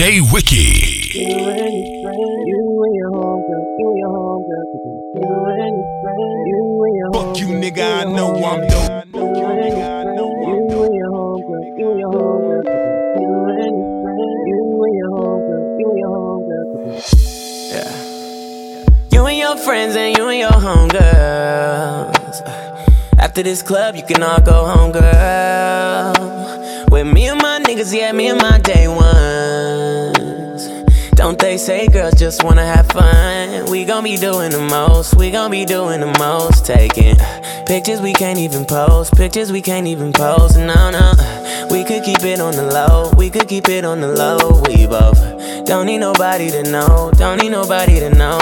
DJ Wiki. You and your friend, you and your homegirl, you and your homegirl, you and your friend, you and your Fuck you, nigga, I know I'm dope. You and your friend, you and your homegirl, you and your homegirl, you and your friend, you and your homegirl, you and your homegirl. Yeah. You and your friends and you and your homegirls. After this club, you can all go home, girl. With me and my niggas, yeah, me and my day ones. They say girls just wanna have fun? We gon' be doing the most, we gon' be doing the most. Taking pictures we can't even post, pictures we can't even post. No, no. We could keep it on the low, we could keep it on the low. We both don't need nobody to know, don't need nobody to know.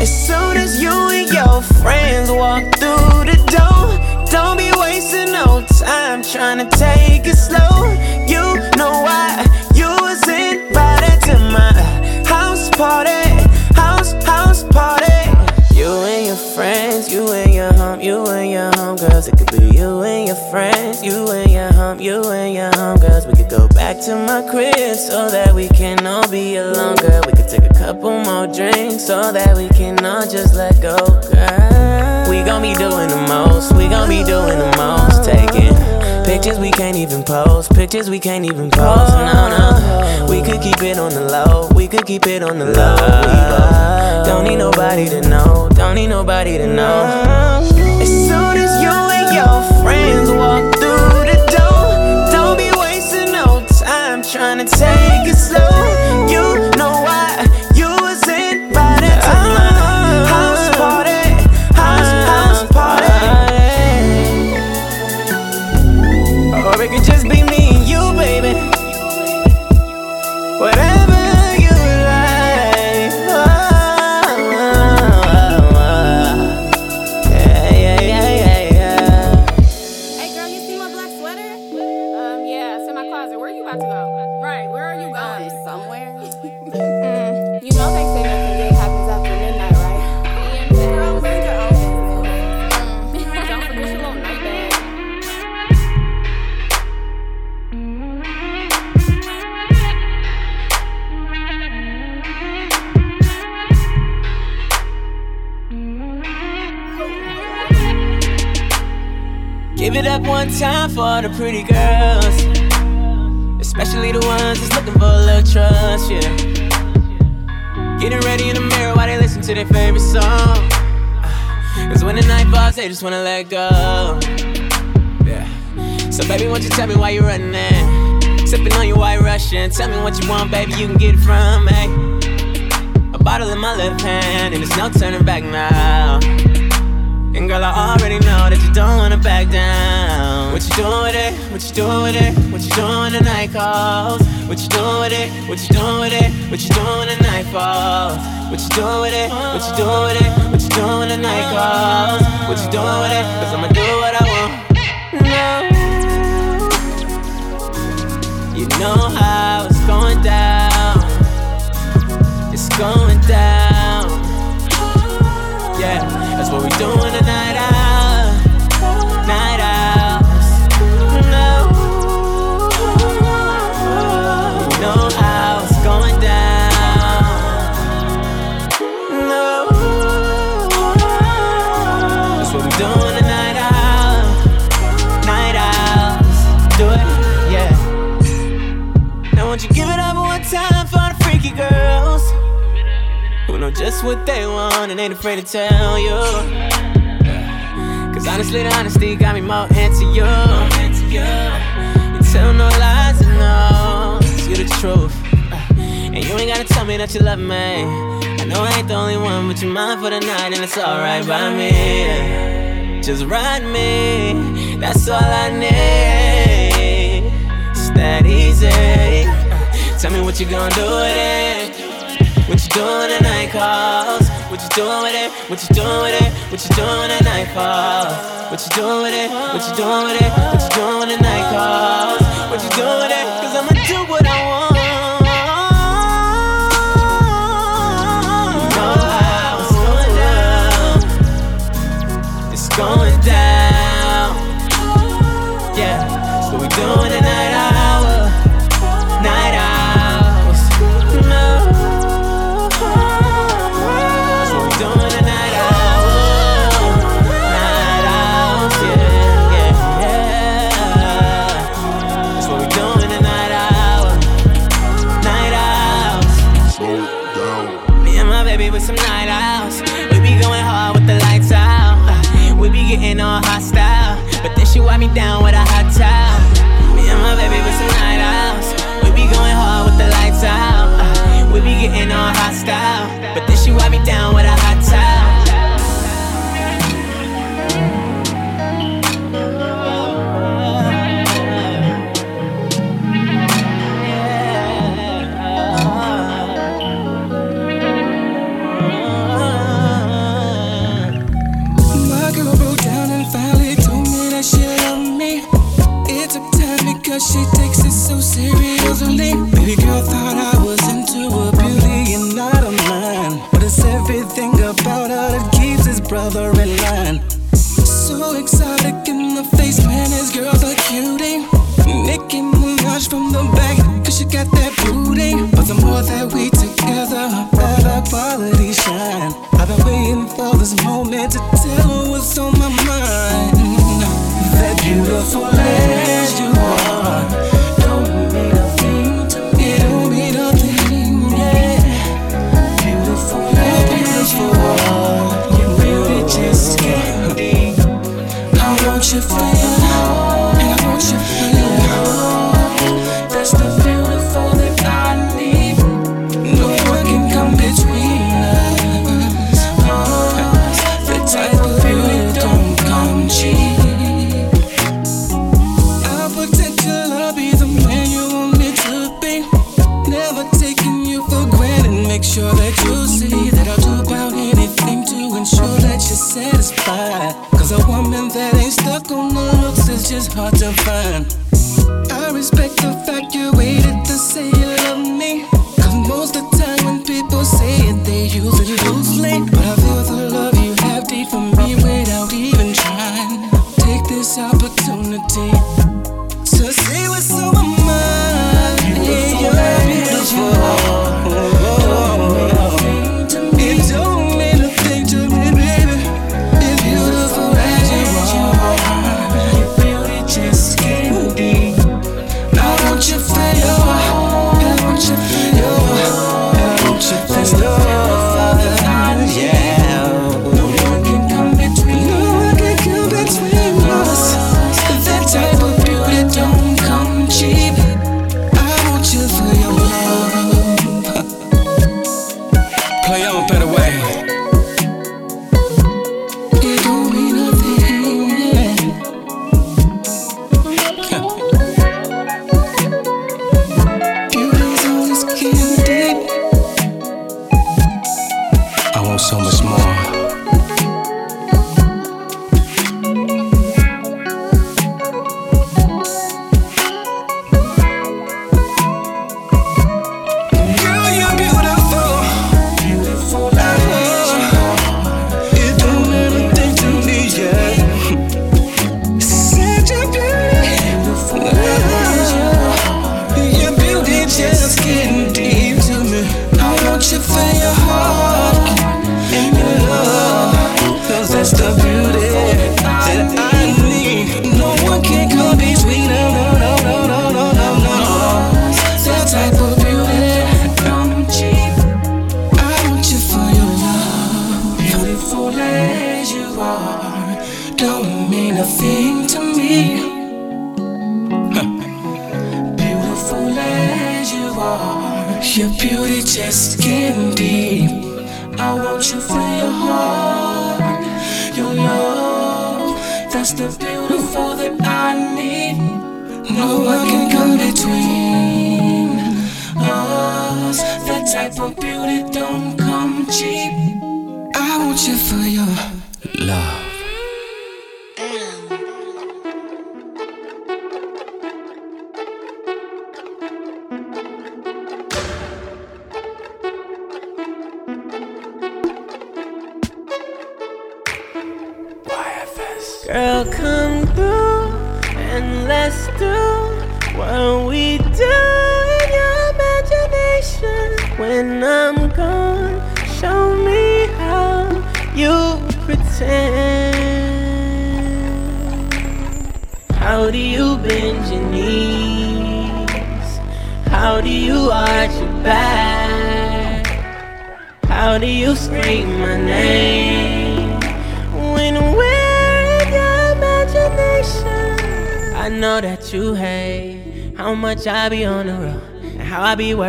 As soon as you and your friends walk through the door, don't be wasting no time trying to take it slow. You know why you was invited to my party, house house party. You and your friends, you and your home, you and your homegirls. It could be you and your friends, you and your home, you and your homegirls. We could go back to my crib so that we can all be alone, girl. We could take a couple more drinks so that we can all just let go, girl. We gon' be doing the most, we gon' be doing the most. Taking pictures we can't even post, pictures we can't even post. No, no. We could keep it on the low, we could keep it on the low. Don't need nobody to know, don't need nobody to know. As soon as you and your friends walk through the door, don't be wasting no time trying to take it slow. You know why Up one time for the pretty girls. Especially the ones that's looking for a little trust, yeah. Getting ready in the mirror while they listen to their favorite song. Cause when the night falls, they just wanna let go. Yeah. So, baby, won't you tell me why you're running there? Sipping on your white Russian. Tell me what you want, baby, you can get it from me. A bottle in my left hand, and there's no turning back now. And girl, I already know that you don't wanna back down. What you doing with it? What you doing with it? What you doing when the night calls? What you doing with it? What you doing with it? What you doing when the night falls? What you doing with it? What you doing with it? What you doing when the night calls? What you doing with it? Cause I'ma do what I want. No. You know how it's going down. It's going down. Yeah, that's what we doing tonight out. Just what they want and ain't afraid to tell you. Cause honestly, the honesty got me more into you. You tell no lies and no, you the truth. And you ain't gotta tell me that you love me. I know I ain't the only one, but you're mine for the night, and it's alright by me. Just ride me, that's all I need. It's that easy. Tell me what you gonna do with it. What you doing the night calls? What you doing with it? What you doing with it? What you doing the night falls? What you doing with it? What you doing with it? What you doing the night calls? What you doing with it? Cause I'ma do what I want. It's going down. It's going down. Yeah, what we doing tonight brother in line. So exotic in the face, man, his girl's a cutie. Nicki Minaj from the back, cause she got that booty. But the more that we together, better quality shine. I've been waiting for this moment to tell her what's on my mind. That beautiful ass you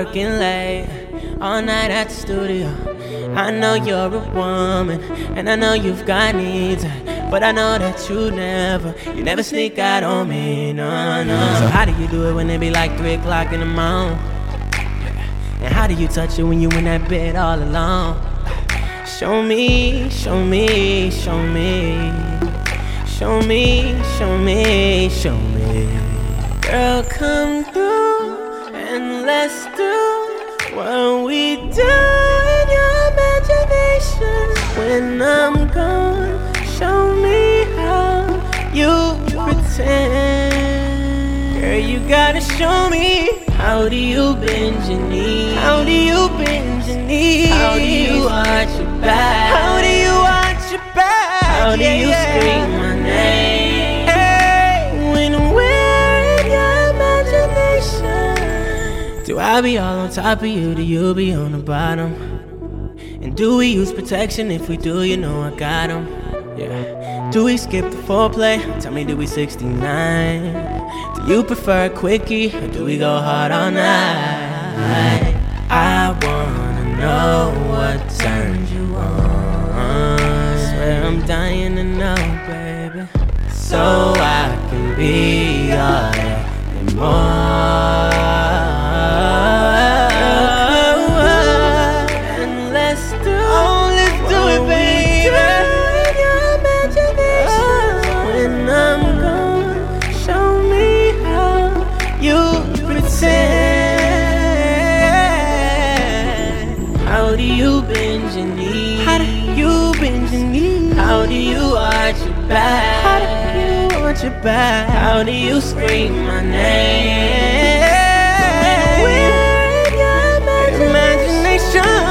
working late all night at the studio. I know you're a woman, and I know you've got needs. But I know that you never, you never sneak out on me, no, no. So how do you do it when it be like three o'clock in the morning? And how do you touch it when you in that bed all alone? Show me, show me, show me, show me, show me, show me. Girl, come I'm gone, show me how you pretend. Girl, you gotta show me. How do you bend your knees? How do you bend your knees? How do you arch your back? How do you arch your back? How do you scream my name? Hey, when we're in your imagination. Do I be all on top of you? Do you be on the bottom? Do we use protection? If we do, you know I got 'em. Yeah. Do we skip the foreplay? Tell me, do we 69? Do you prefer a quickie or do we go hard all night? I wanna know what turns you on. Swear I'm dying to know, baby. So I can be all and more. Your knees? How do you bend your knees? How do you arch your back? How do you arch your back? How do you scream my name? We're in your imagination.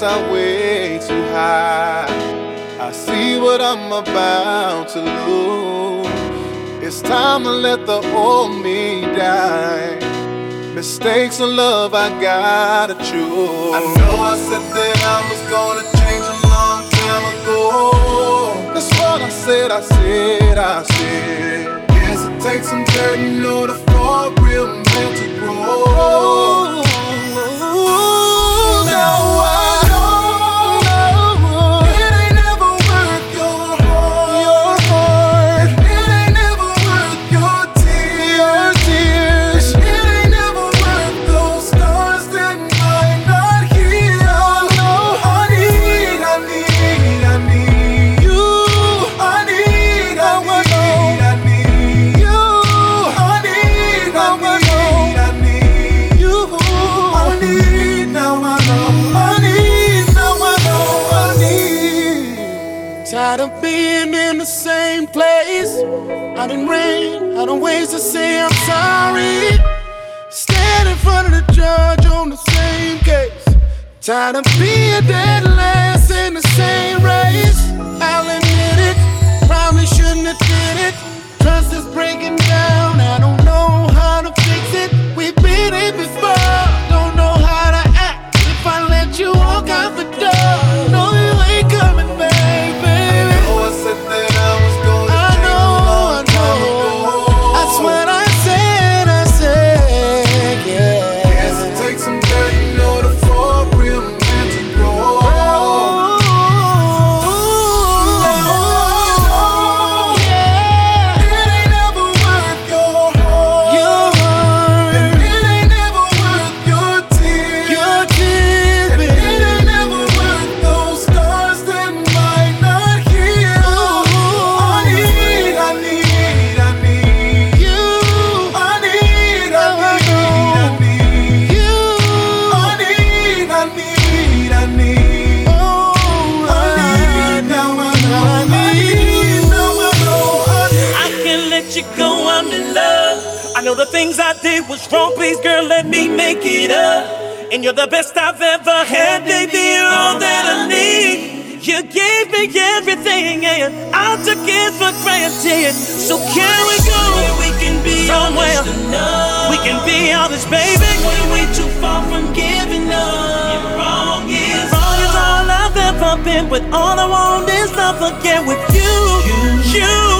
The are way too high. I see what I'm about to lose. It's time to let the old me die. Mistakes of love, I gotta choose. I know I said that I was gonna change a long time ago. That's what I said, I said, I said. Guess it takes some dirt in order for a real man to grow. Tired of being dead last in the same leader. And you're the best I've ever had, baby. You're all that I need. You gave me everything, and I took it for granted. So can we go we can be somewhere? We can be honest, baby. We're way too far from giving up. Wrong is wrong is all I've ever been, but all I want is love again with you. You. you.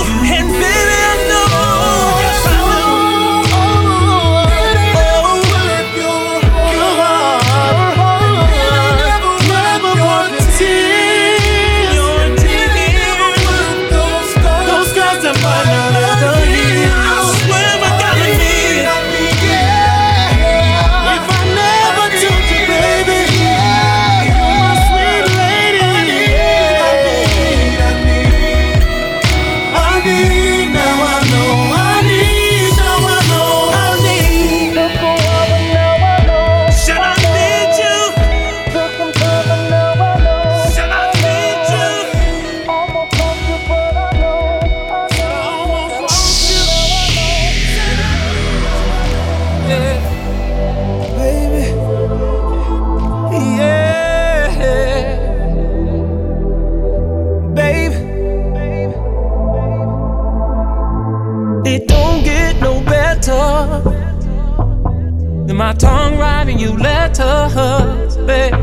better, babe.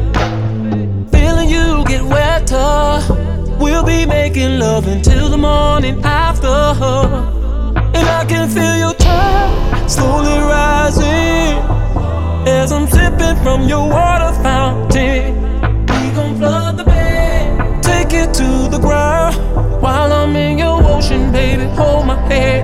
Feeling you get wetter. We'll be making love until the morning after. And I can feel your touch slowly rising as I'm sipping from your water fountain. We gon' flood the bed, take it to the ground while I'm in your ocean, baby. Hold my hand.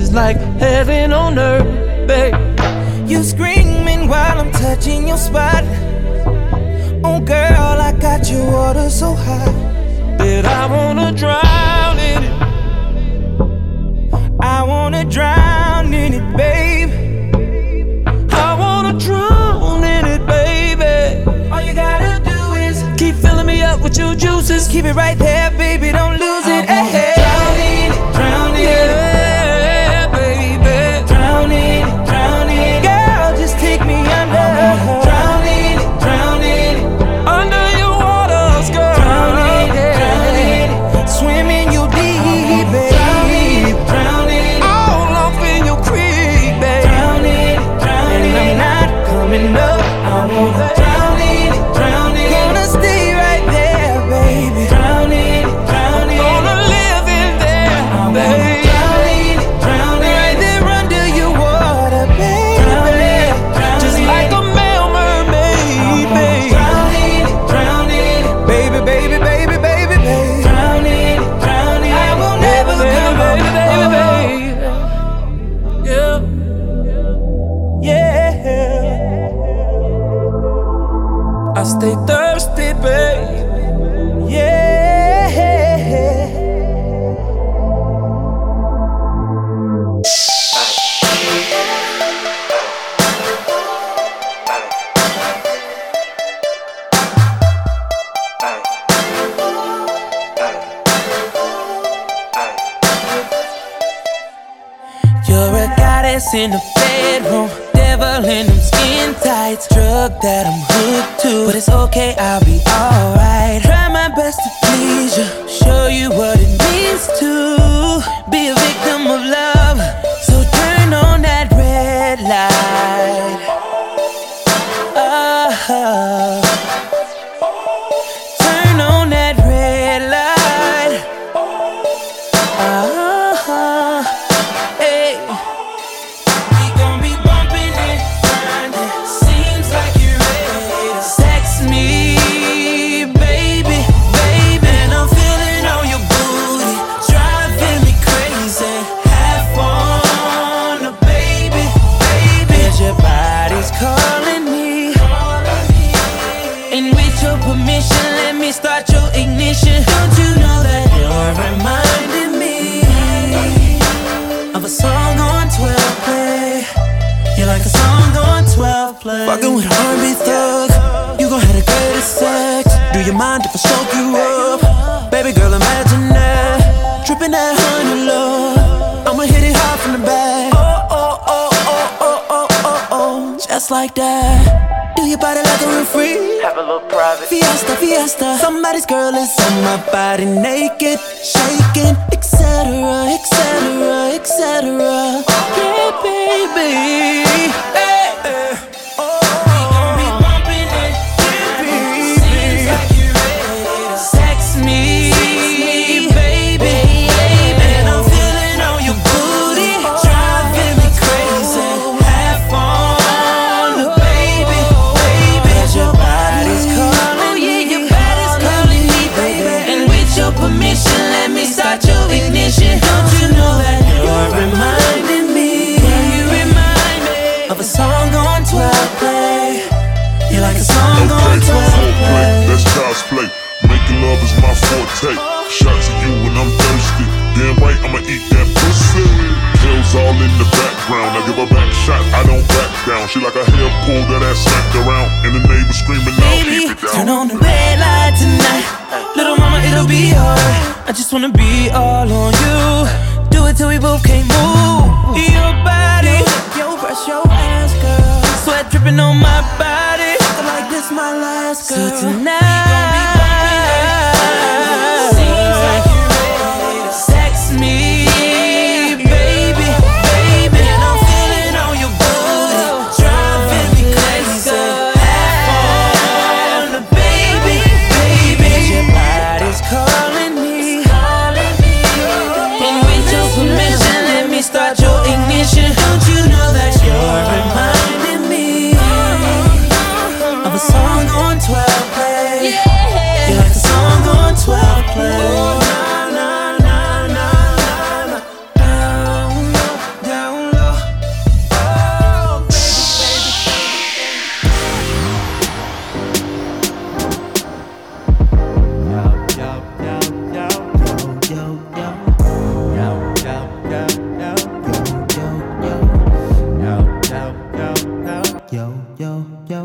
is like heaven on earth, babe. You screaming while I'm touching your spot. Oh, girl, I got your water so hot that I wanna drown in it. I wanna drown in it, babe. I wanna drown in it, baby. All you gotta do is keep filling me up with your juices. Keep it right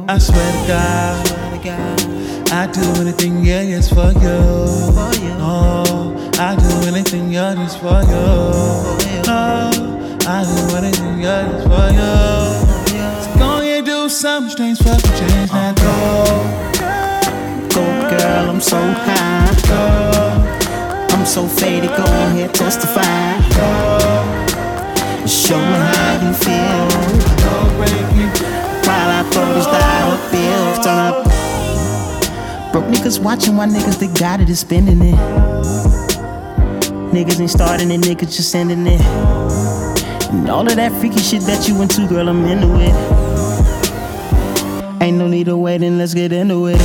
I swear to God, I do anything, yeah, just for you. Oh, I do anything, yeah, just for you. Oh, I do anything, yeah, just for you. So go ahead, do something strange, fucking change that door. Go, girl, I'm so high. Go, I'm so faded, go ahead, testify. Go, Show me how you feel niggas die bills. Turn up. Broke niggas watching why niggas they got it is spending it. Niggas ain't starting it, niggas just sending it. And all of that freaky shit that you into, girl, I'm into it. Ain't no need of waiting, let's get into it.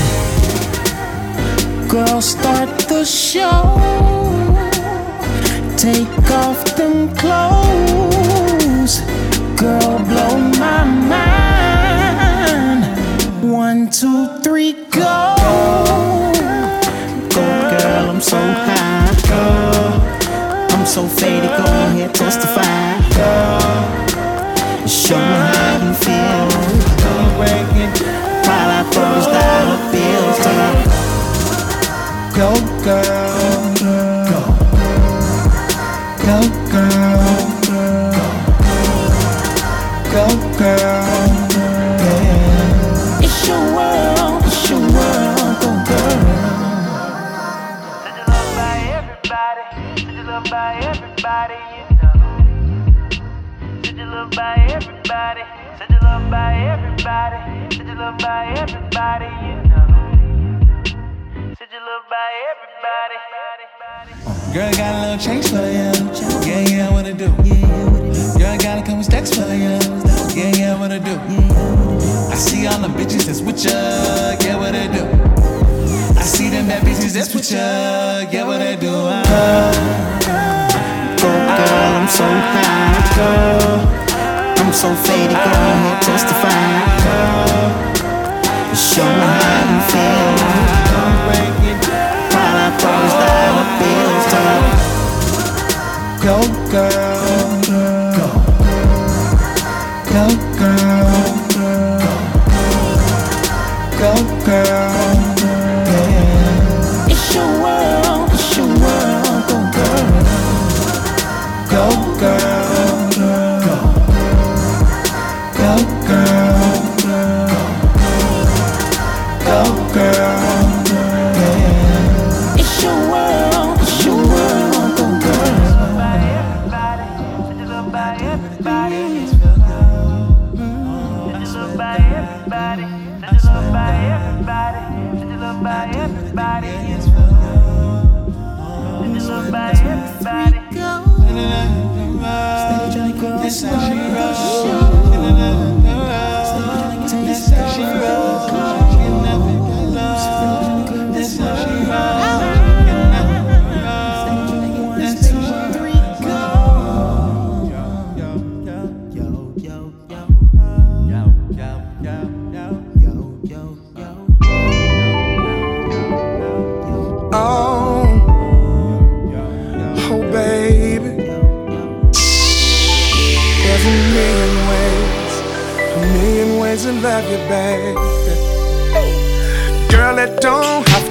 Girl, start the show. Take off them clothes. Girl, blow my mind. One, two, three, go. Go, girl, I'm so high. Go. I'm so faded, go ahead, testify. Go. Show me how you feel. Go, breaking. While I throw these dollar bills down. Go, girl. Go. Go. Go, girl. Go, girl. Said you loved by everybody you know. Said you loved by everybody. Girl, got a little change for you. Yeah, yeah, what it do? Girl, got a couple stacks for you. Yeah, yeah, what it do? I see all the bitches that's with ya. Yeah, what it do? I see them bad bitches that's with ya. Yeah, what it do? Girl, go girl, I'm so high, girl. I'm so faded, girl, here testify, girl. Show me how you feel. While I these dollar bills, turn up. Go girl, go, go girl, go, go girl.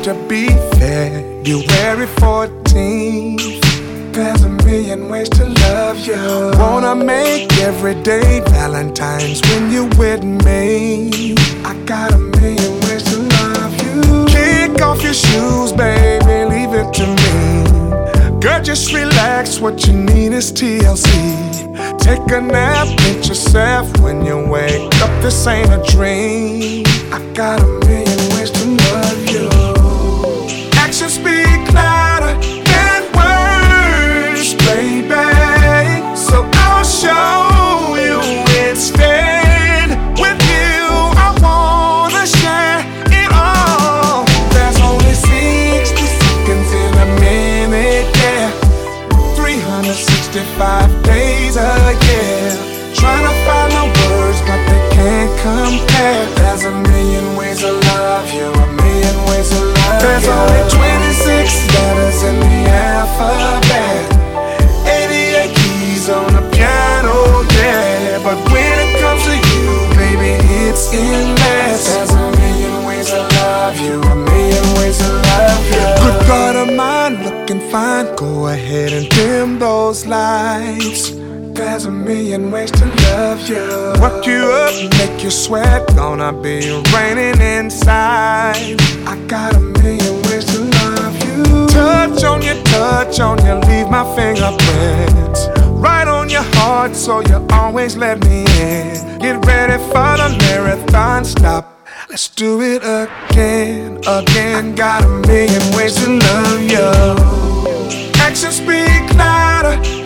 To be February 14th. There's a million ways to love you. Wanna make every day Valentine's when you're with me. I got a million ways to love you. Kick off your shoes, baby, leave it to me. Girl, just relax, what you need is TLC. Take a nap, get yourself when you wake up. This ain't a dream. I got a million fine. Go ahead and dim those lights. There's a million ways to love you. Work you up, make you sweat. Gonna be raining inside. I got a million ways to love you. Touch on you, touch on you, leave my fingerprints. Right on your heart, so you always let me in. Get ready for the marathon stop. Let's do it again, again. Got a million ways to love you. Actions speak louder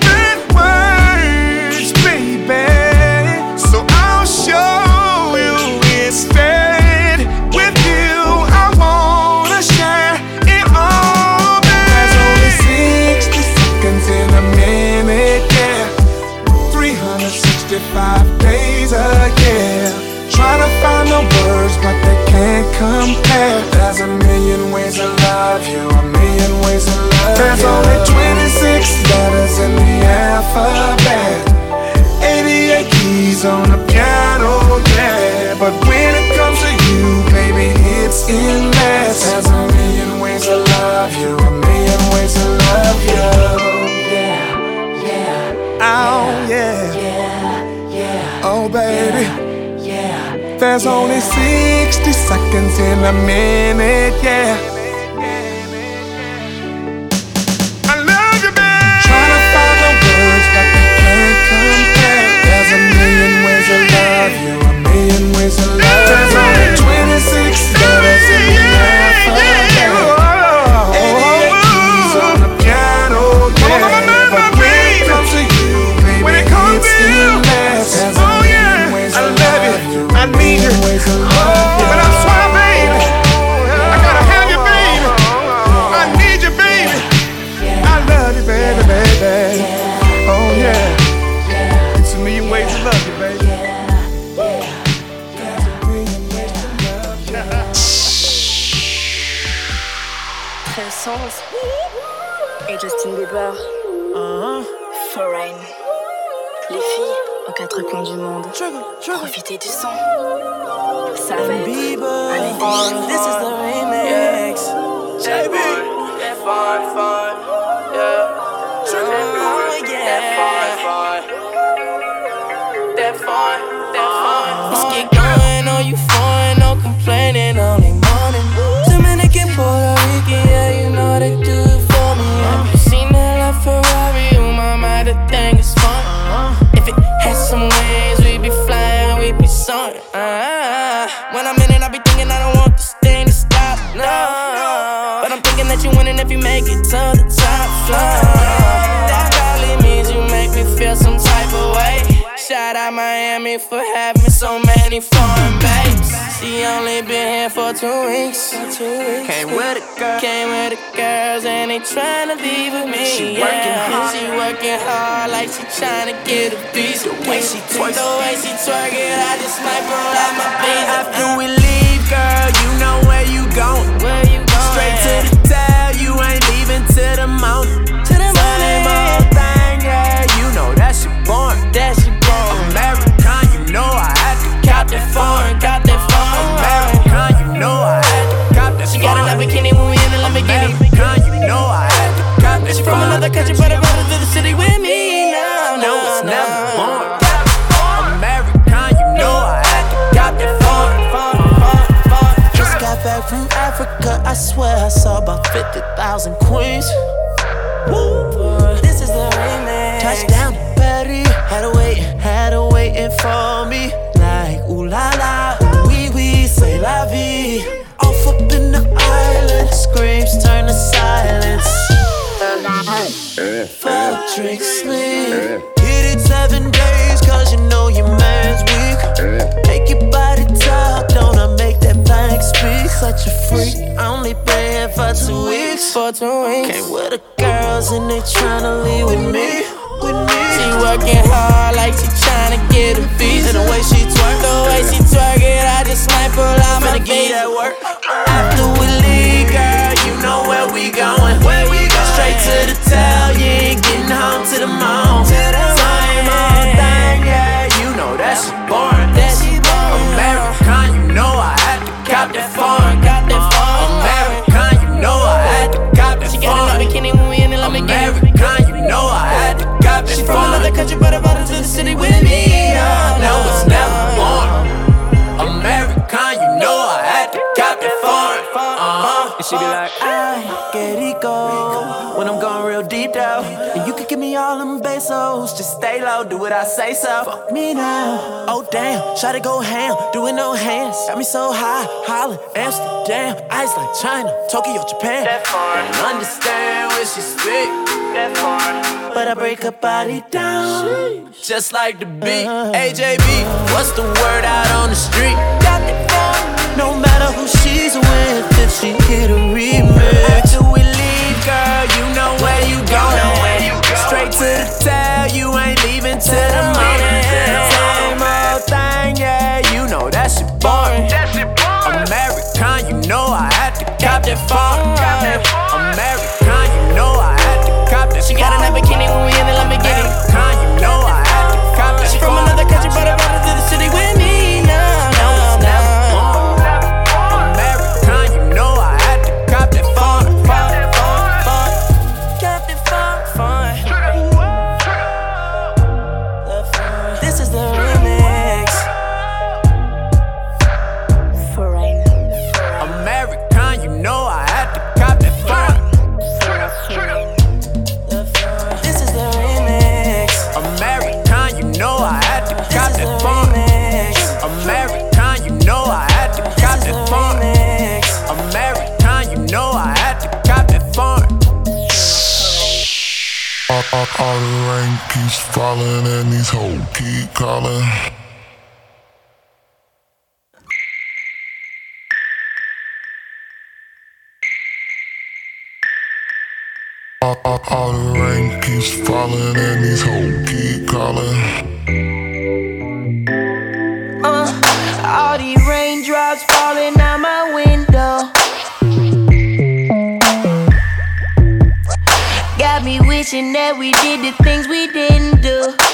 There's only 60 seconds in a minute, yeah. Profitez du son. Ça va être un. This is the many foreign babes. She only been here for two weeks. Came with a girl, came with the girls, and they tryna leave with me. She working hard, she working hard like she tryna get a piece. The way she twerk, the way she twerk it, I just might pull out my beans. After we leave, girl, you know where you going. Where you going? Straight that foreign, cop that foreign. American, you know I had to cop that She got a bikini when we in the Lamborghini. American, you know I had to cop that She from another country, but I brought her to the city with me. No, no, it's never boring. American, you know I had to cop that foreign, foreign, foreign, foreign. Just got back from Africa, I swear I saw about 50,000 queens. Woo, this is the remix. Touchdown to Paris, had to wait, had to waiting for me. La la, wee wee, say la vie. Off up in the island, screams turn to silence. Four drinks sleep. Hit it seven days, cause you know your man's weak. Make your body talk, don't I make that bank speak? Such a freak, only here for two weeks. For two weeks. Came with the girls and they tryna leave with me. With me. She working hard like she tryna get a visa. And the way she twerk, the way she twerk it, I just might pull out my visa. that work. After we leave, girl, you know where we going. Where we going? Straight to the tail, you ain't getting home to the moon. Same old thing, yeah, you know that shit boring. That from another country, but I brought her to the city with me. Oh, no, it's never boring. American, you know I had to cop that foreign. Uh-huh. And she be like, I get it all them pesos, just stay low, do what I say so. Fuck me now. Oh damn, try to go ham, do it no hands. Got me so high, Holland, Amsterdam, ice like China, Tokyo, Japan. That foreign. And understand when she speak. That foreign. But I break her body down, just like the beat. Uh-huh. AJB, what's the word out on the street? Got. No matter who she's with, if she hit a remix. After we leave, girl, you know where you going. Straight to the tail, you ain't leaving till the morning. Same old thing, yeah, you know that shit boring. American, you know I had to cop that phone. Keeps falling and these hoes keep calling. All, all, all the rain keeps falling and these hoes keep calling. Wishing that we did the things we didn't do.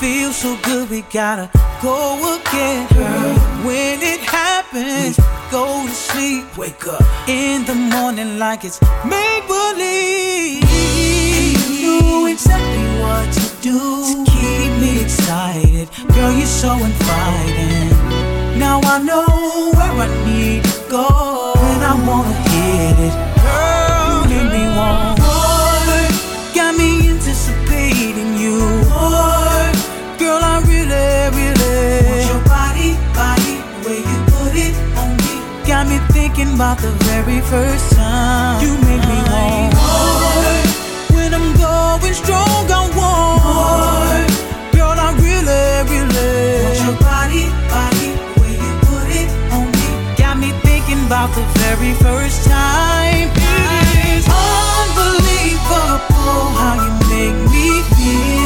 feels so good, we gotta go again. Girl. When it happens, we go to sleep. Wake up in the morning like it's make believe. You know exactly what to do to keep me excited. Girl, you're so inviting. Now I know where I need to go, and I wanna hit it. Girl, you make me want. about the very first time you made me want more. When I'm going strong, I want more. Girl, I really, really want your body, body, the you put it on me. Got me thinking about the very first time. It is unbelievable how you make me feel.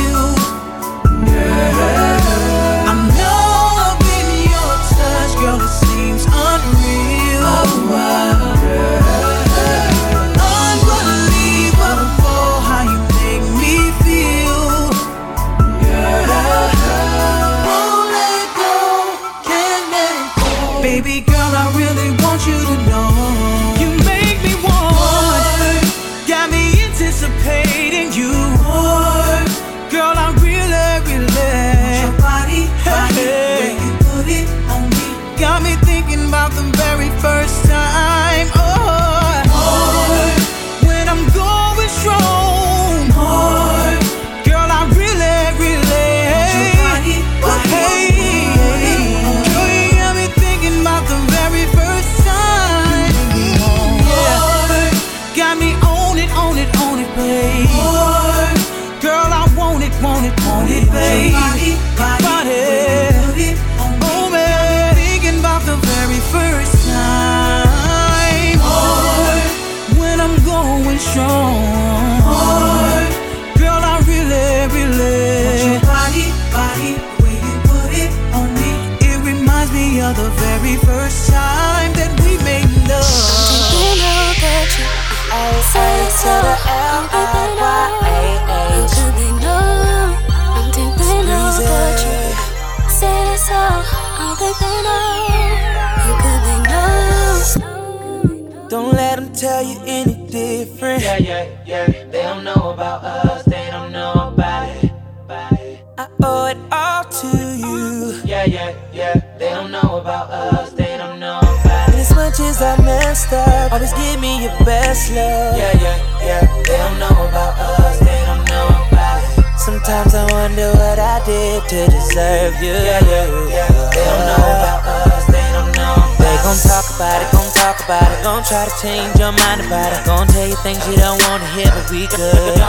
Always give me your best love. Yeah, yeah, yeah. They don't know about us, they don't know about it. Sometimes I wonder what I did to deserve you. Yeah, yeah, yeah. They don't know about us, they don't know about They gon' talk about it, gon' talk about it. Gon' try to change your mind about it. Gon' tell you things you don't wanna hear, but we good.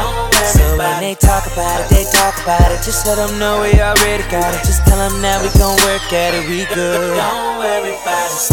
So when they talk about it, they talk about it. Just let them know we already got it. Just tell them that we gon' work at it, we good. Don't worry about it.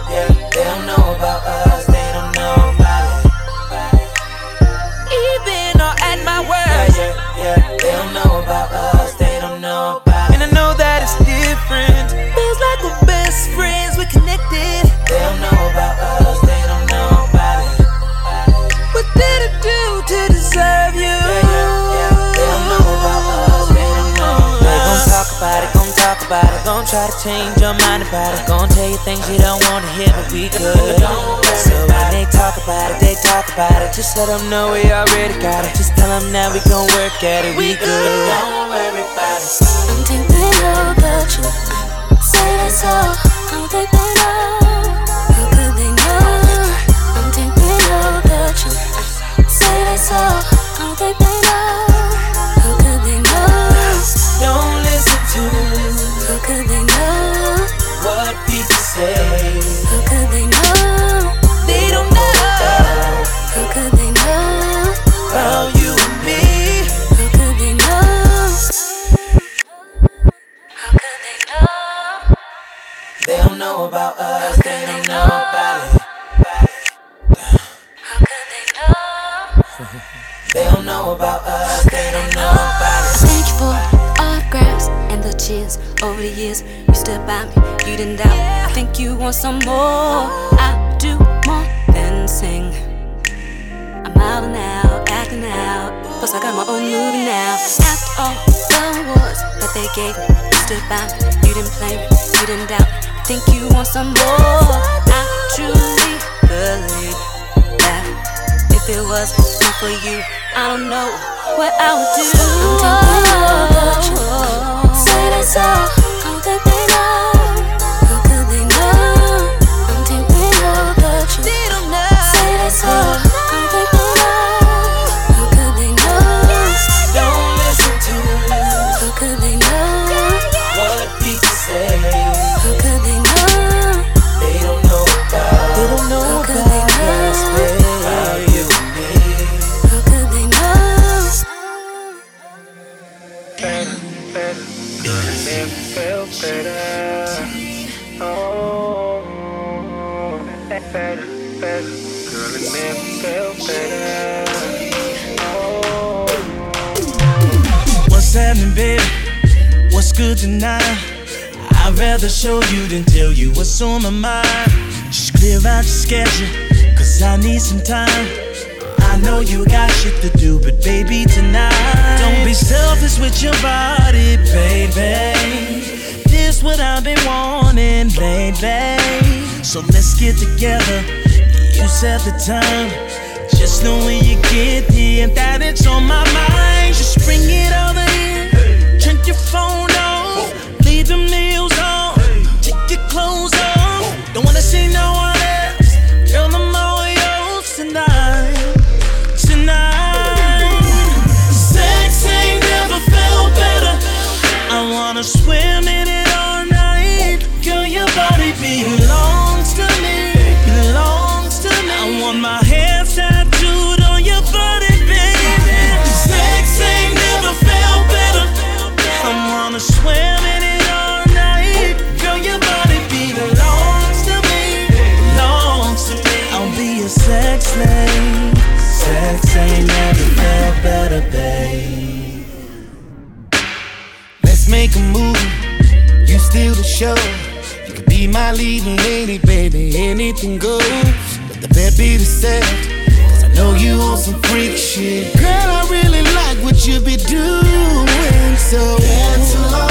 try to change your mind about it. Gonna tell you things you don't wanna hear, but we good. So when they talk about it, they talk about it. Just let them know we already got it. Just tell them now we gon' work at it. We, we good. good. Don't worry about it. I'm thinking about you. Say that's all. Show you, then tell you what's on my mind. Just clear out your schedule, cause I need some time. I know you got shit to do, but baby, tonight. Don't be selfish with your body, baby. This what I've been wanting lately. So let's get together. You set the time. Just know when you get here that it's on my mind. Just bring it over here. Turn your phone off. Leave them nails my leading lady, baby. Anything goes. But the bed be the set. Cause I know you want some freak shit. Girl, I really like what you be doing. So that's love.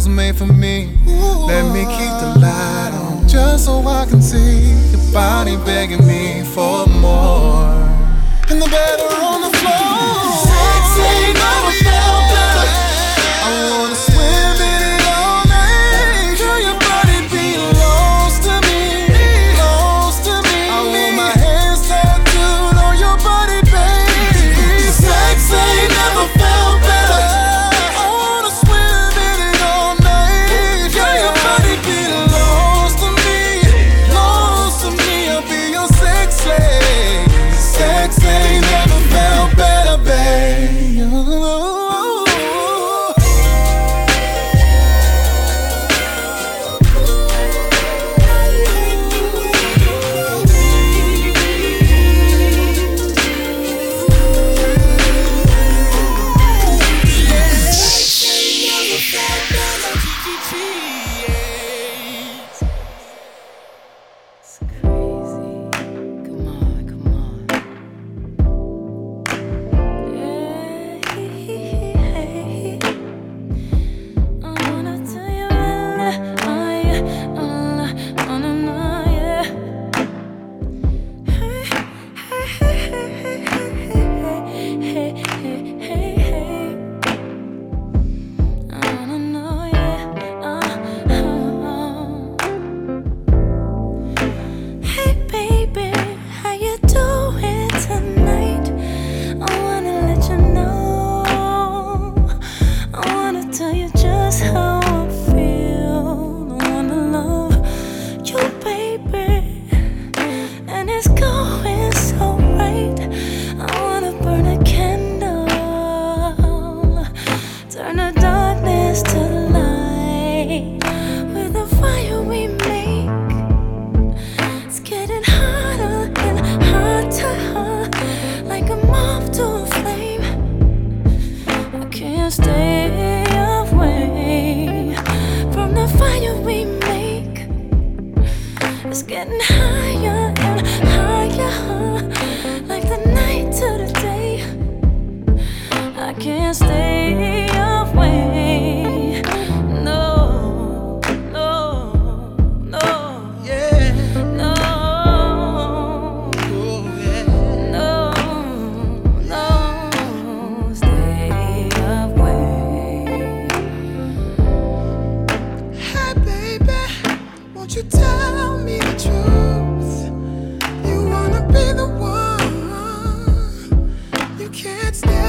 was made for me. Ooh, Let me keep the light on just so I can see your body begging me for more.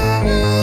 Música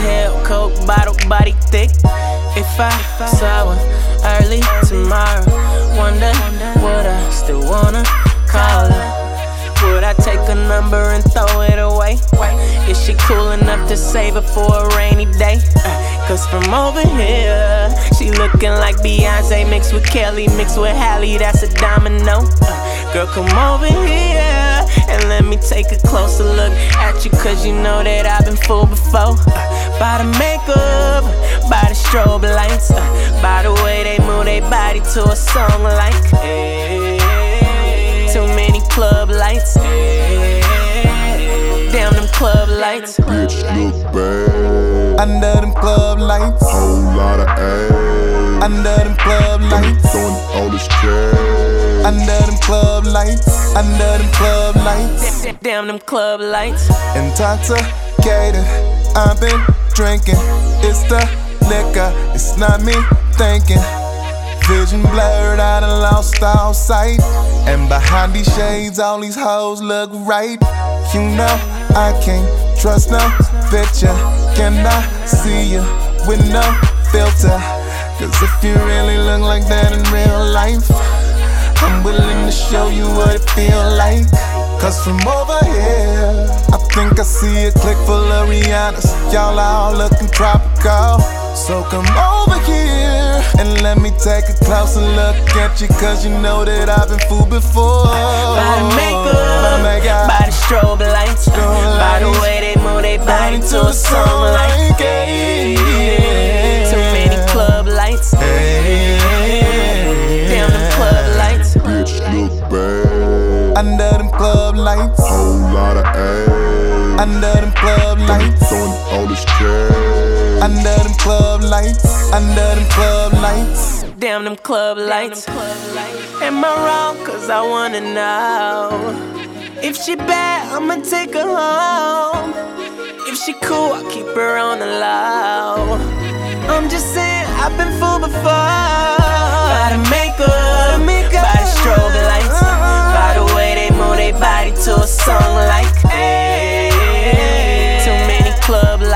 hell, coke bottle, body thick. If I saw her early tomorrow, wonder would I still wanna call her? Would I take a number and throw it away? Is she cool enough to save it for a rainy day? Uh, Cause from over here, she looking like Beyonce mixed with Kelly, mixed with Halle, that's a domino. Uh, Girl, come over here and let me take a closer look at you, cause you know that I've been fooled before. Uh, By the makeup, by the strobe lights, uh, by the way they move their body to a song like. eh, Too many club lights. eh, Damn them club lights. Bitch look bad. Under them club lights. Whole lot of ass. Under them club lights. Throwing all this cash. Under them club lights. Under them club lights. Damn them club lights. Intoxicated. I've been drinking. It's the liquor. It's not me thinking. Vision blurred, I done lost all sight. And behind these shades, all these hoes look right. You know, I can't trust no picture. Can I see you with no filter? Cause if you really look like that in real life, I'm willing to show you what it feel like. Cause from over here, I think I see a clique full of Rihanna's. Y'all all looking tropical. So come over here and let me take a closer look at you. Cause you know that I've been fooled before. By the makeup, By makeup. by the strobe lights, by the way they move their body to a song like. Too many club lights. Damn them club lights. Bitch look bad. Under them club lights. Whole lot of ass. Under them club lights. Throwing all this cash. Under them club lights. Under them club lights. Damn them club lights. Am I wrong? Cause I wanna know. If she bad, I'ma take her home. If she cool, I'll keep her on the low. I'm just saying, I've been fooled before. By the makeup, by the strobe lights, by the way they move their body to a song like. Too many club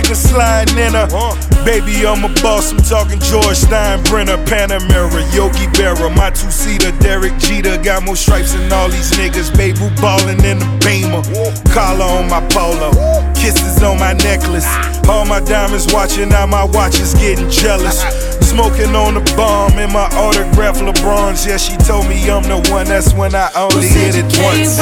nigga sliding in her. Baby, I'm a boss, I'm talking George Steinbrenner, Panamera, Yogi Berra, my two seater, Derek Jeter. Got more stripes than all these niggas. Babe, who ballin' in the Beamer. Collar on my polo, kisses on my necklace. All my diamonds watching, now my watch is getting jealous. Smoking on the bomb in my autograph LeBron's. Yeah, she told me I'm the one. That's when I only hit it once.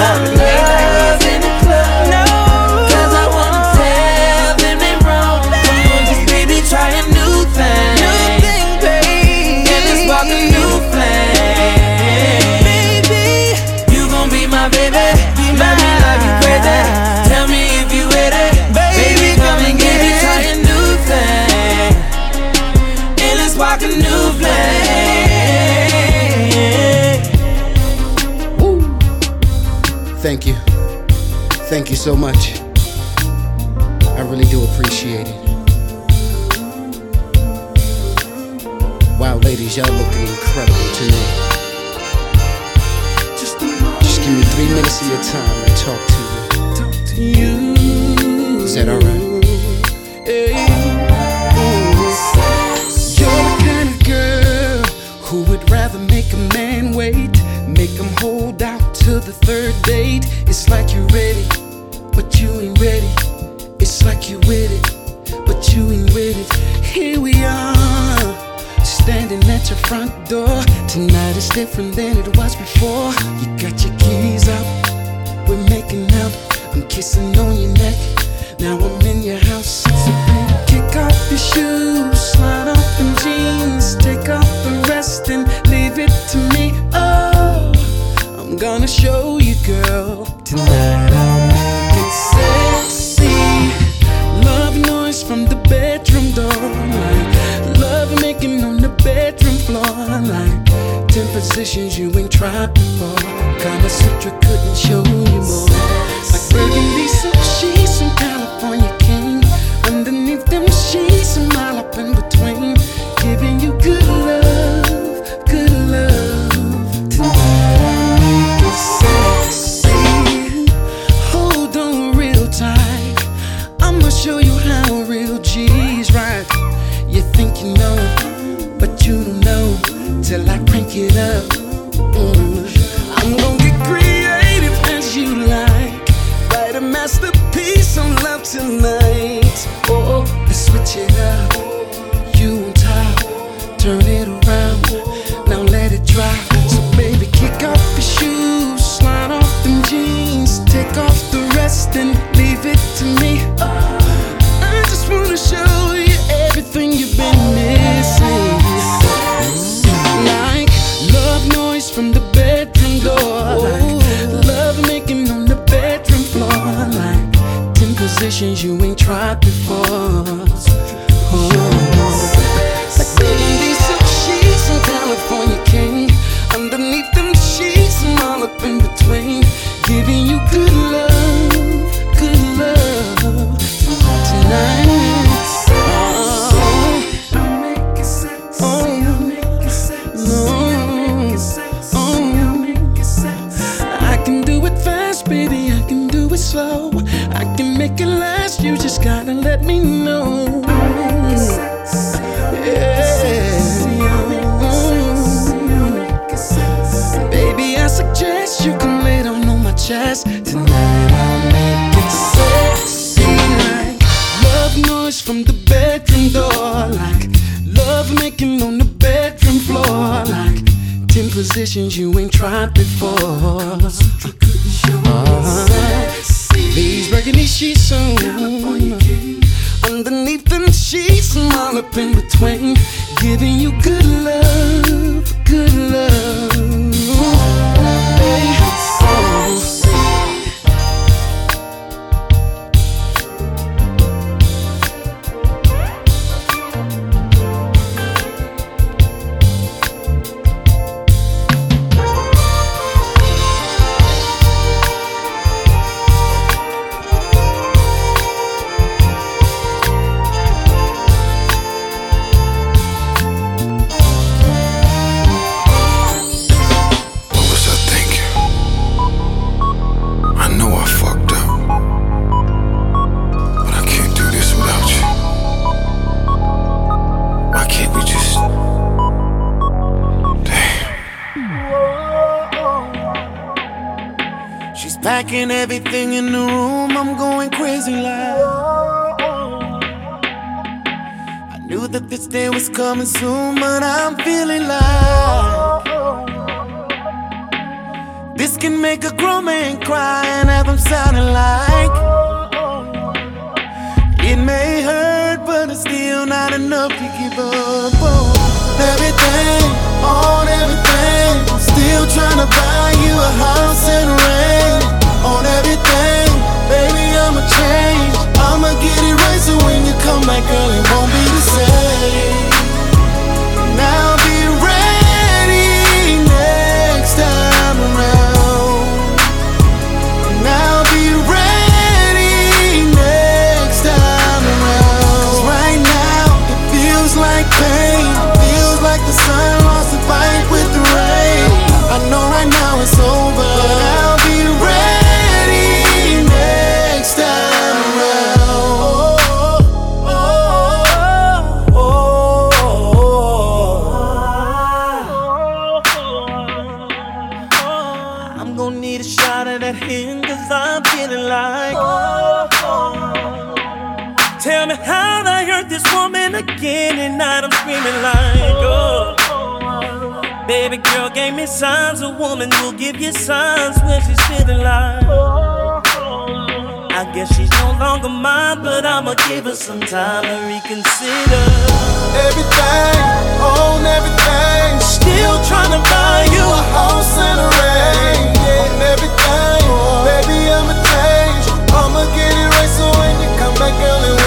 times a woman will give you signs when she's feeling like. I guess she's no longer mine, but I'ma give her some time to reconsider. Everything, on everything. Still trying to buy you a house and a ring. On everything, baby, I'ma change. I'ma get it right so when you come back, girl,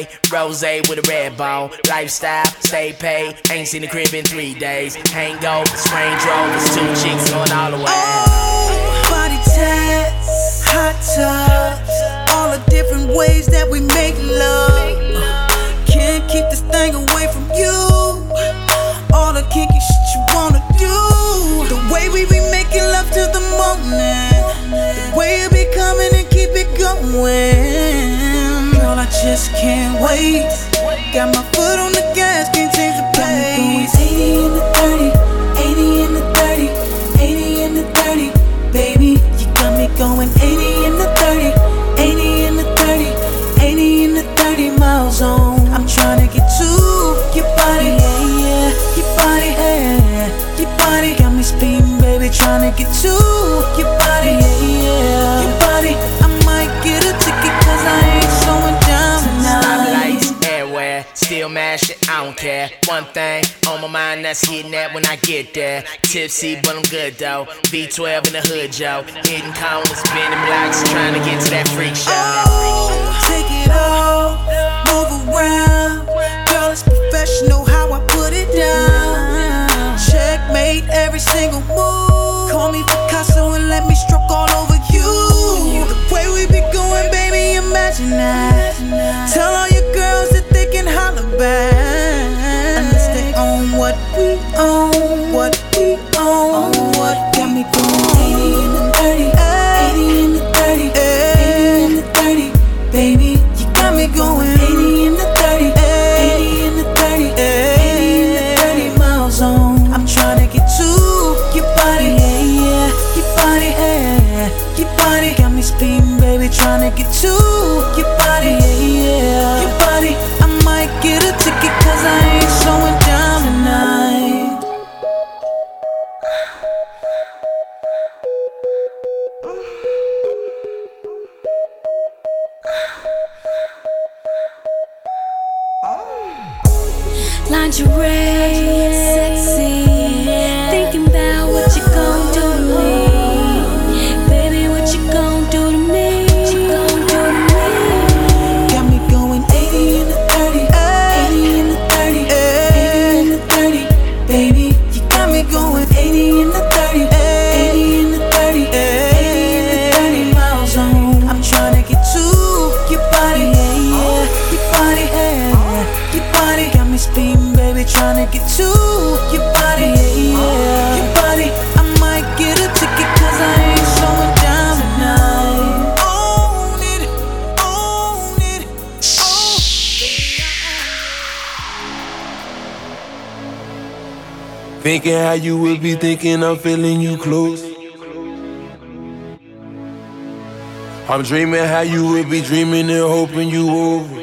way. Rose with a red bone. Lifestyle, stay paid. Ain't seen the crib in three days. Hangovers, Range Rovers, two chicks going all the way. Oh, Body tats, hot tubs, all the different ways that we make love. Can't keep this thing away from you. All the kinky shit you wanna do. The way we be making love to the morning. The way you be coming and keep it going. Girl, I just can't wait. Got my foot on the gas, can't change the pace. 80 in the 30, 80 in the 30, 80 in the 30. Baby, you got me going 80 in the 30, 80 in the 30, 80 in the 30 mile zone. I'm trying to get to your body, yeah, yeah, your body, yeah, your body got me speeding, baby, trying to get to still mashing, I don't care. One thing on my mind that's hitting that when I get there. Tipsy, but I'm good though. V12 in the hood, Joe. Hitting corners, spinning blocks, trying to get to that freak show. Oh, Take it off, move around. Girl, it's professional how I put it down. Checkmate every single move. Call me Picasso and let me stroke all over you. The way we be going, baby, imagine that. Tell all your girls that can holler back. They own what we own, what we own, what got me going 80 in the 30, 80 in the 30, 80 in the 30. Baby, you got me going 80 in the 30, 80 in the 30, 80 in the 30 mile zone. I'm trying to get to your body, yeah, yeah, your body, yeah, your body got me speeding, baby, trying to get to your body, Lingerie, sexy. Thinking how you would be thinking, I'm feeling you close. I'm dreaming how you would be dreaming and hoping you over.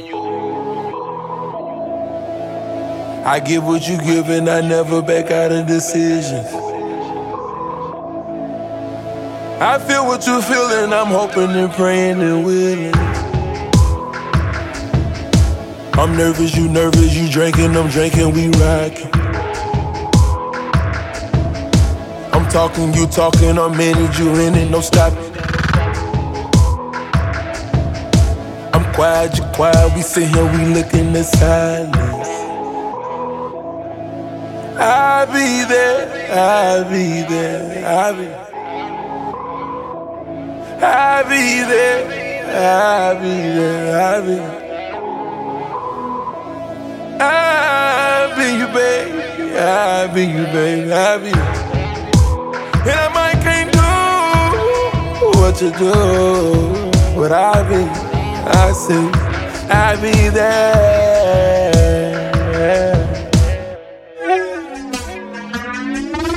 I give what you give and I never back out of decisions. I feel what you feel and I'm hoping and praying and willing. I'm nervous, you nervous, you drinking, I'm drinking, we rockin'. Talking, you talking, I'm in it, you in it, no stopping. I'm quiet, you quiet, we sit here, we look in silence. I'll be there, I'll be there, I'll be I'll be there, I'll be there, I'll be I'll be you, baby, I'll be you, baby, I'll be And I can't do what you do, but I'll be, I see, I'll be there.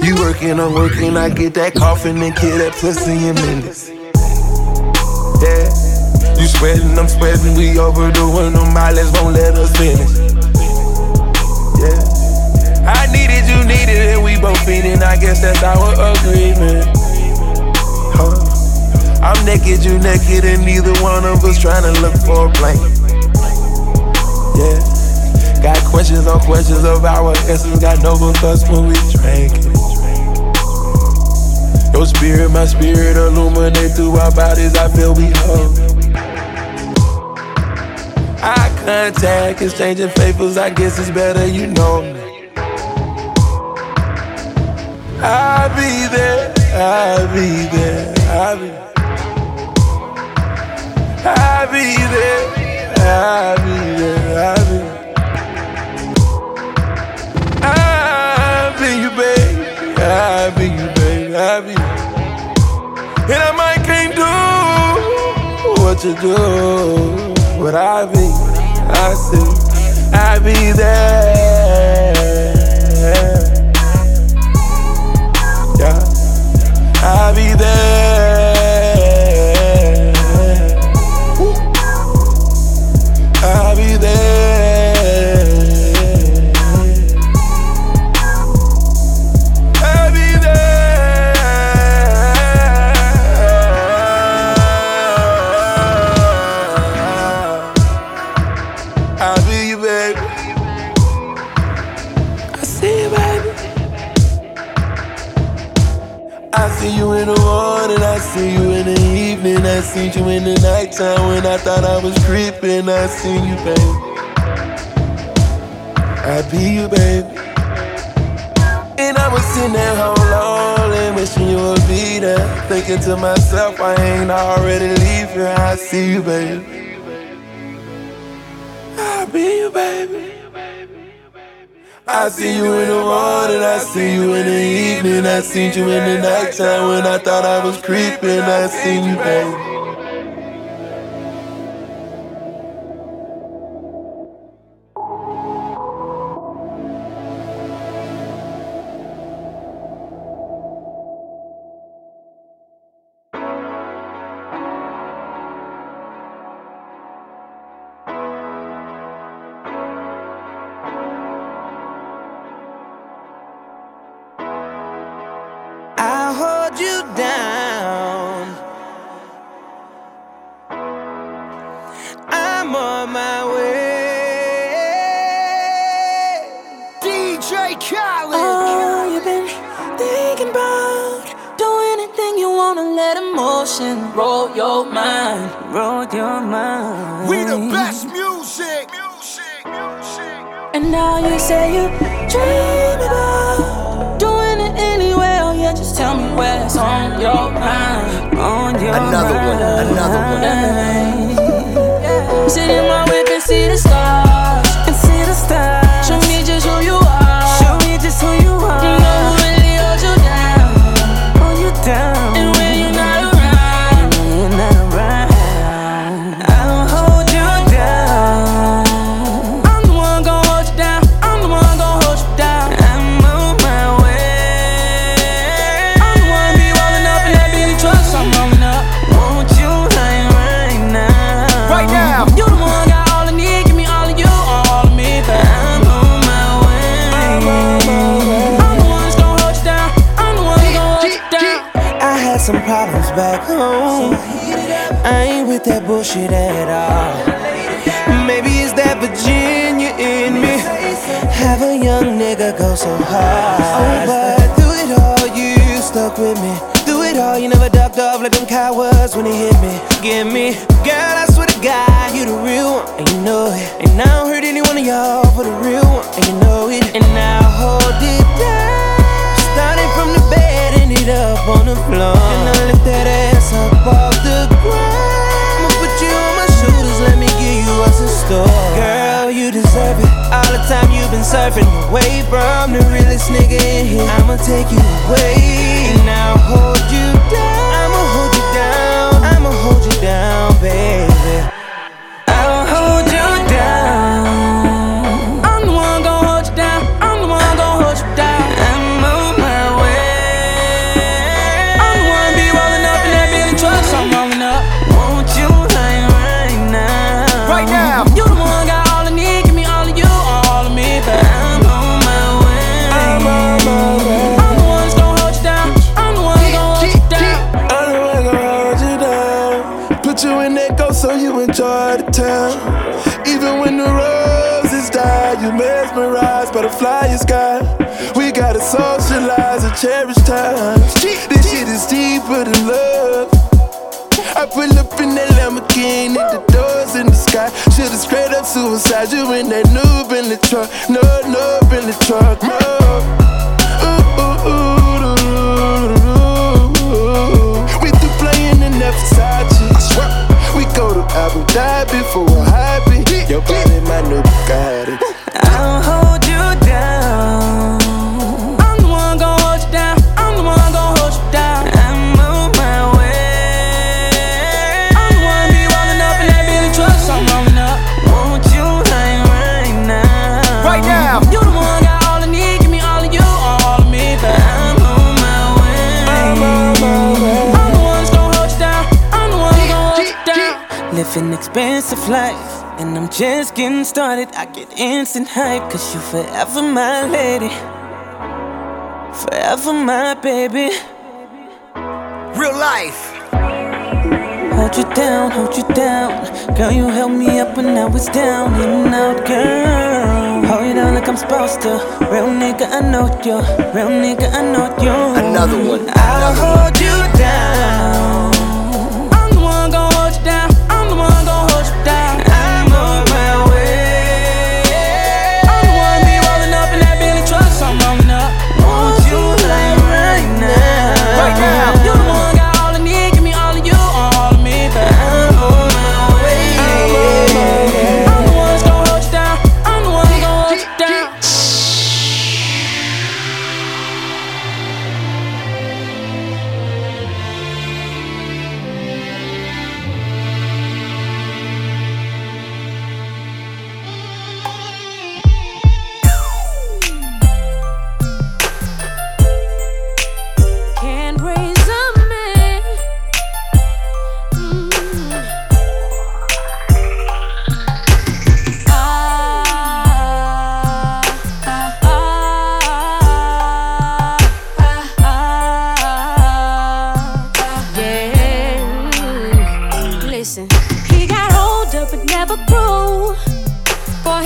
You working, I'm working, I get that coffin and kill that pussy in minutes. Yeah, you sweating, I'm sweating, we overdoing them mileage, won't let us finish. We both feeding, I guess that's our agreement. Huh. I'm naked, you naked, and neither one of us trying to look for a blanket. Yeah, got questions on questions of our essence, got no us when we drink. Your spirit, my spirit, illuminate through our bodies. I feel we whole. Eye contact, exchanging favors. I guess it's better you know me. I'll be there, I'll be there, I'll be. I'll be there, I'll be there, I'll be. I'll be you, baby, I'll be you, baby, I'll be. And I might can't do what you do, but I'll be, I see, I'll be there. I I see you in the morning, I see you in the evening, I see you in the nighttime when I thought I was creeping. I see you, baby. I be you, baby. And I was sitting at home lonely, wishing you would be there. Thinking to myself, I ain't already leaving. I see you, baby. I be you, baby. I see you in the morning, I see you in the evening, I seen you in the nighttime when I thought I was creeping. I seen you, baby.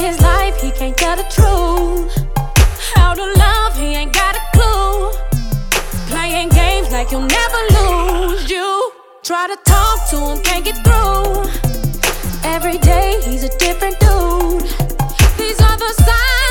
his life, he can't tell the truth. How to love, he ain't got a clue. Playing games like you'll never lose. You try to talk to him, can't get through. Every day he's a different dude. These are the signs.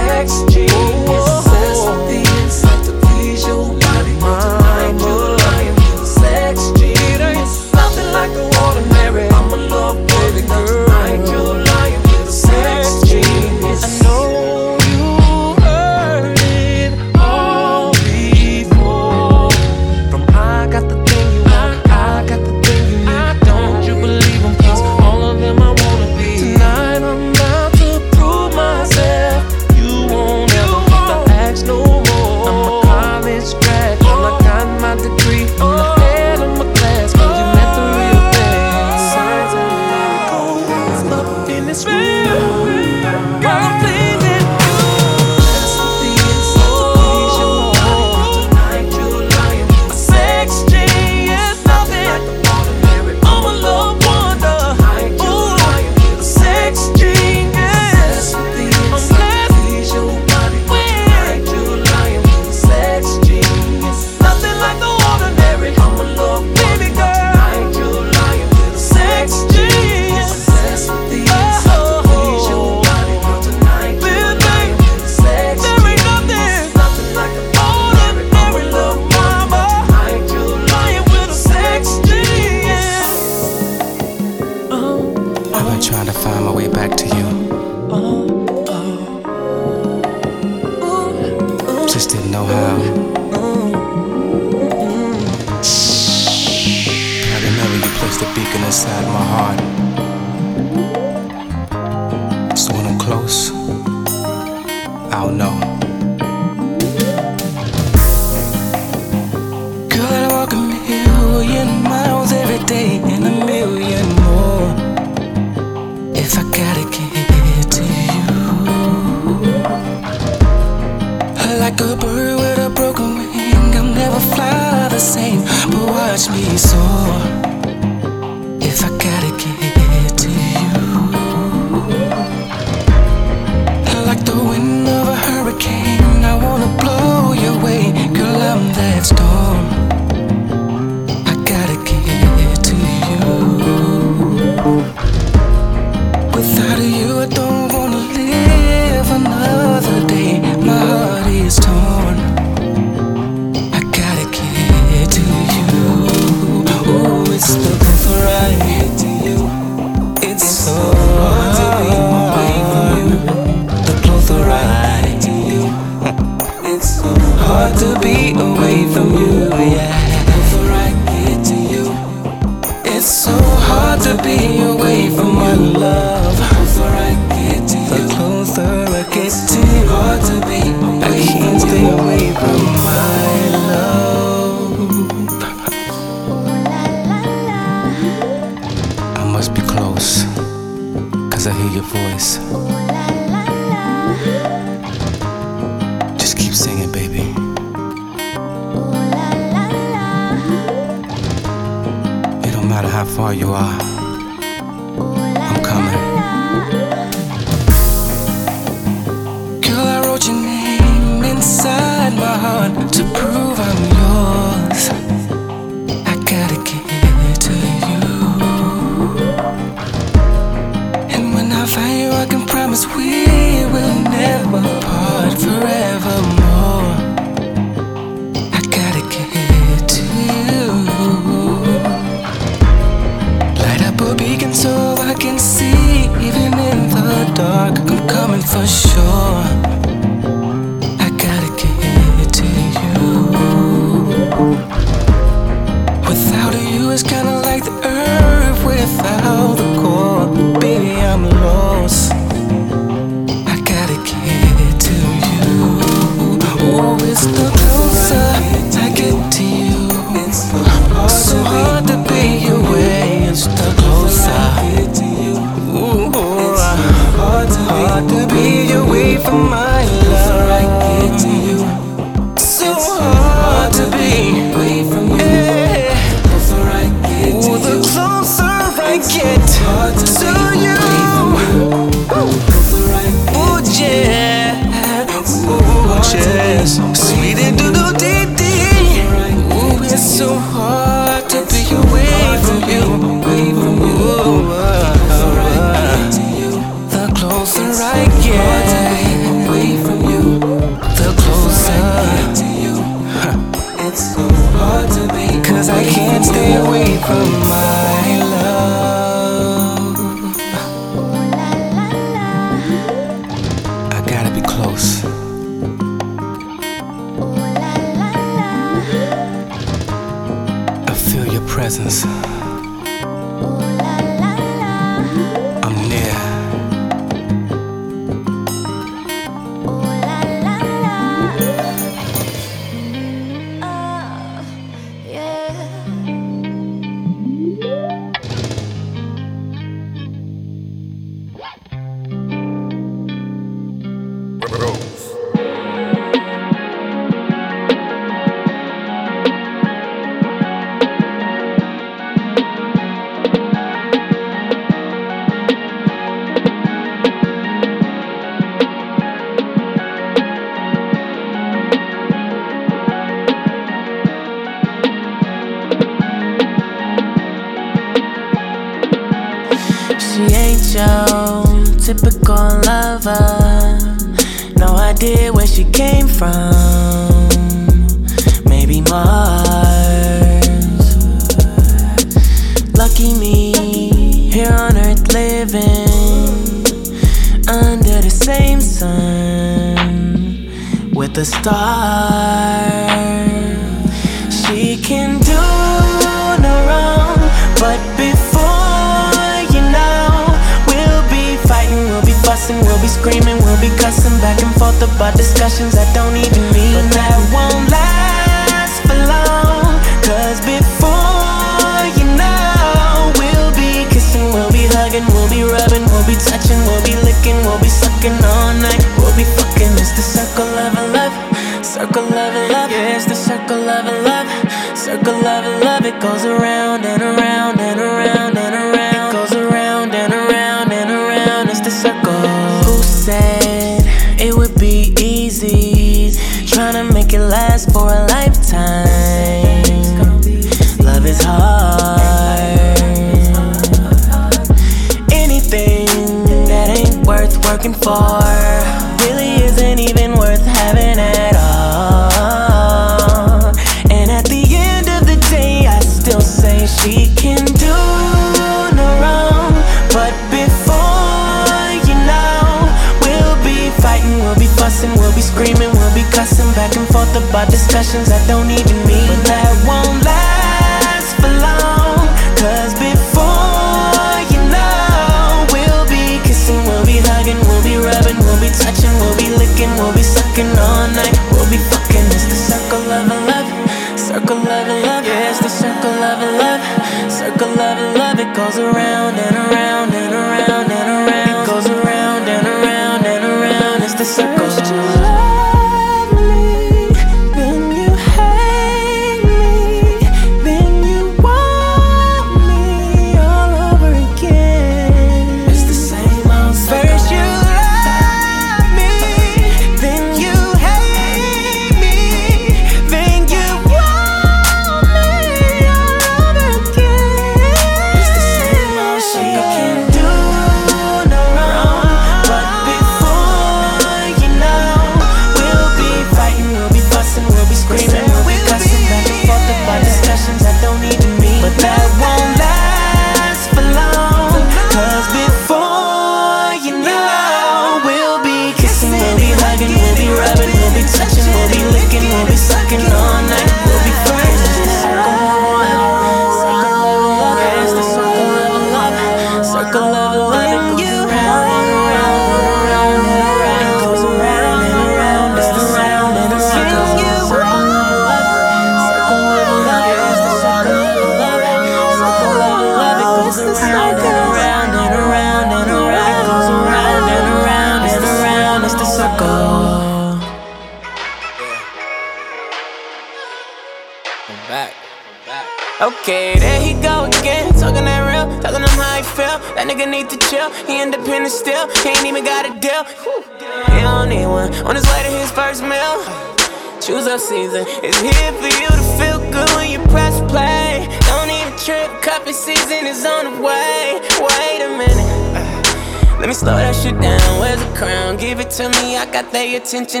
Got their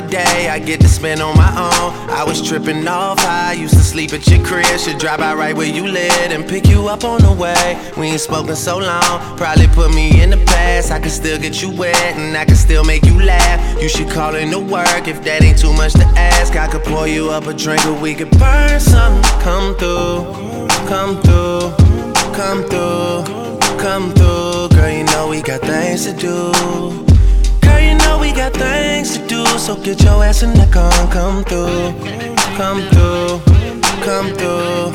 the day I get to spend on my own. I was tripping off high, used to sleep at your crib. Should drive by right where you live and pick you up on the way. We ain't spoken so long, probably put me in the past. I can still get you wet and I can still make you laugh. You should call in to work if that ain't too much to ask. I could pour you up a drink or we could burn some. Come through, come through, come through. Come through, girl, you know we got things to do. Girl, you know we got things to do, so get your ass in the car come through. Come through, come through,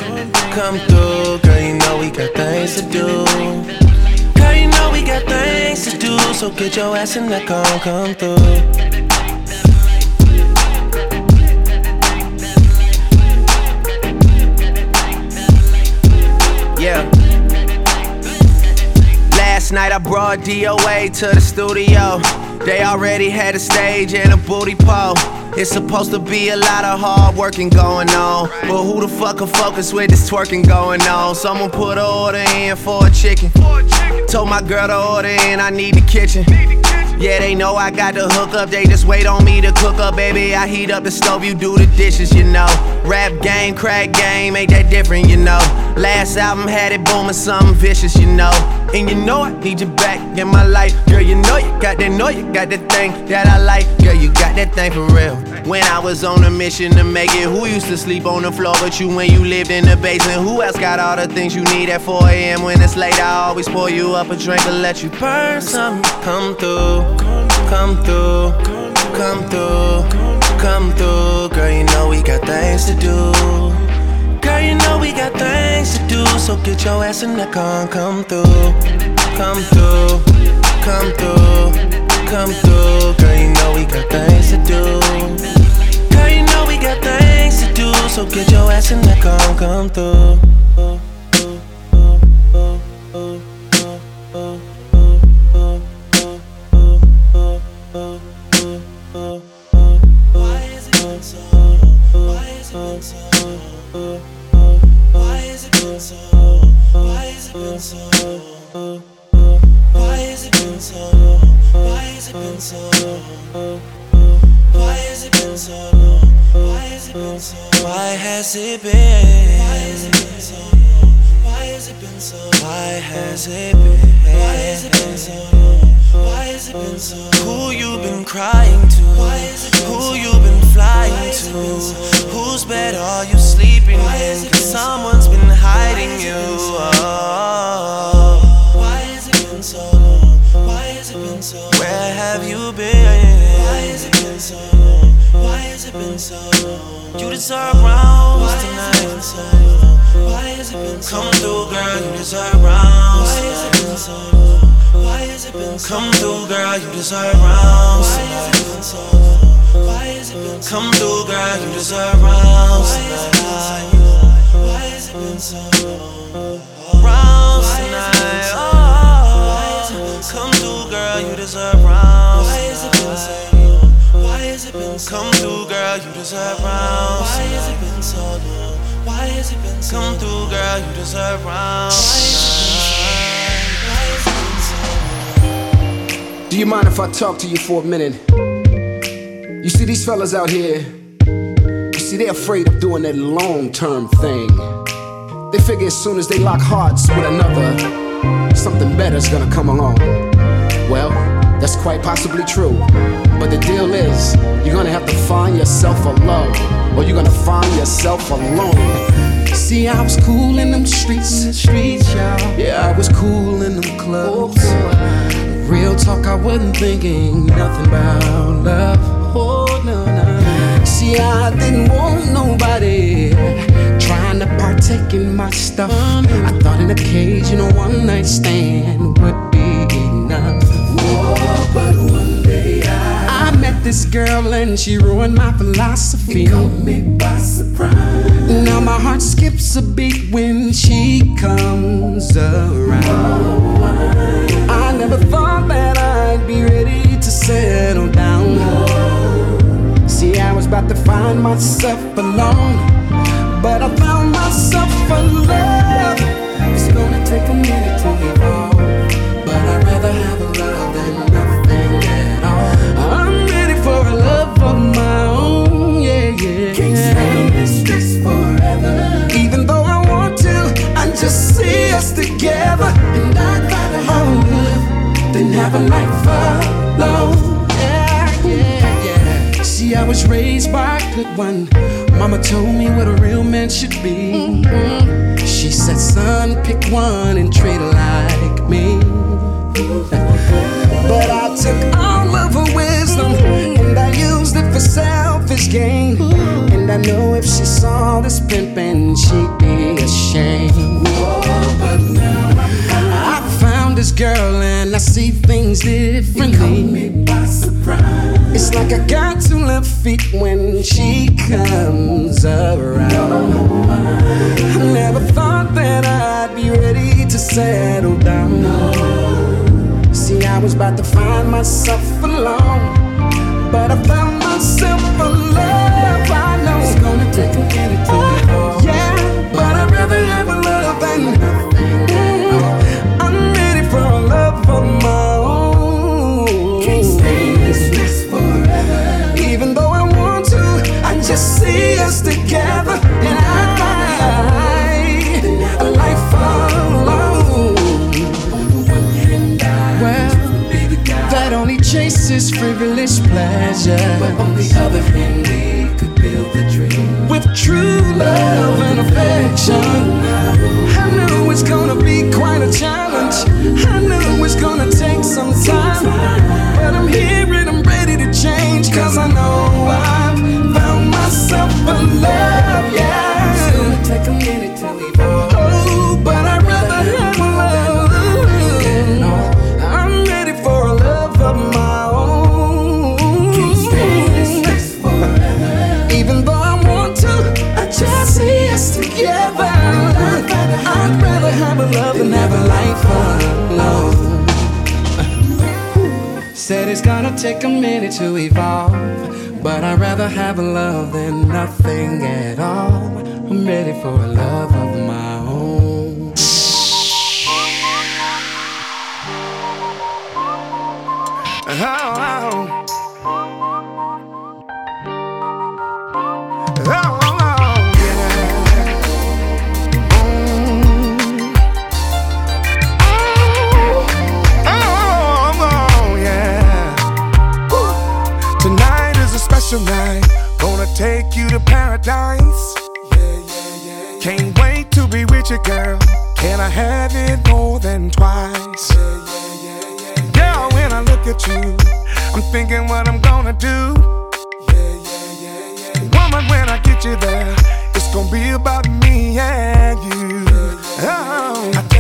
come through. Girl, you know we got things to do. Girl, you know we got things to do, so get your ass in the car come through. Yeah. Last night I brought DOA to the studio. They already had a stage and a booty pole. It's supposed to be a lot of hard working going on. But who the fuck can focus with this twerking going on? Someone put an order in for a chicken. Told my girl to order in, I need the kitchen. Yeah, they know I got the hook up, they just wait on me to cook up, baby. I heat up the stove, you do the dishes, you know. Rap game, crack game, ain't that different, you know. Last album had it booming, something vicious, you know. And you know I need you back in my life, girl. You know you got that, know you got that thing that I like, girl. You got that thing for real. When I was on a mission to make it, who used to sleep on the floor but you when you lived in the basement? Who else got all the things you need at 4 a.m. when it's late? I always pour you up a drink and let you burn something. Come through, come through, come through, come through. Girl, you know we got things to do. Girl, you know we got things to do, so get your ass in the car come through, come through, come through, come through. Girl, you know we got things to do. Girl, you know we got things to do, so get your ass in the car come through. Why has it been so long? Why has it been so long? Why has it been so long? Why has it been so long? Why has it been? Why has it been so long? Why has it been so long? Why has it been? Why has it been so long? Why has it been so long? Who you been crying to? Why has it been Who you been flying to? Whose bed are you sleeping in? Cause someone's been hiding you. Oh. Why has it been so long? Why has it been so long? Where have you been? Why has it been so long? Why has it been so long? You deserve rounds Why has it tonight. Been so? Why has it been so Come through, girl, you deserve rounds Why has it been so long? Why has it been so Come through, girl, you deserve rounds Why has it been so long? Why has it been so Come through, girl, you deserve rounds. Why has it been so long? Rounds tonight. Oh, come through, girl, you deserve rounds Why has it been so long? Why has it been so Come through, girl, you deserve rounds Why has it been so long? Why has it been so Come through, girl, you deserve rounds Do you mind if I talk to you for a minute? You see, these fellas out here, you see, they're afraid of doing that long term thing. They figure as soon as they lock hearts with another, something better's gonna come along. Well, that's quite possibly true. But the deal is, you're gonna have to find yourself a love, or you're gonna find yourself alone. See, I was cool in them streets, streets, y'all. Yeah, I was cool in them clubs. Oh, Real talk, I wasn't thinking nothing about love. Oh, no, no. See, I didn't want nobody trying to partake in my stuff. Oh, I thought an occasional one night stand would met this girl and she ruined my philosophy. caught me by surprise. Now my heart skips a beat when she comes around. I never thought that I'd be ready to settle down. See, I was about to find myself alone, but I found myself a love. It's gonna take a minute to evolve, but I'd rather have a to see us together. And I'd rather have than have a life alone. Yeah, yeah, yeah. See, I was raised by a good one. Mama told me what a real man should be. Mm-hmm. She said, son, pick one and treat her like me. but I took all of her wisdom and I used it for selfish gain. And I know if she saw this pimpin', she'd be ashamed this girl and I see things differently. me by surprise. It's like I got two left feet when she comes around. I never thought that I'd be ready to settle down. See, I was about to find myself alone, but I found chases frivolous pleasure. But on the other hand, we could build a dream with true love and affection. I knew it's gonna be quite a challenge. I knew it's gonna take some time. But I'm here and I'm ready to change. Cause I know I've found myself a love, yeah. Said it's gonna take a minute to evolve, but I'd rather have a love than nothing at all. I'm ready for a love of my own. Oh, oh. You, girl. Can I have it more than twice? Yeah, yeah, yeah, yeah. Girl, when I look at you, I'm thinking what I'm gonna do. Yeah, yeah, yeah, yeah. Woman, when I get you there, it's gonna be about me and you. Oh, I tell you,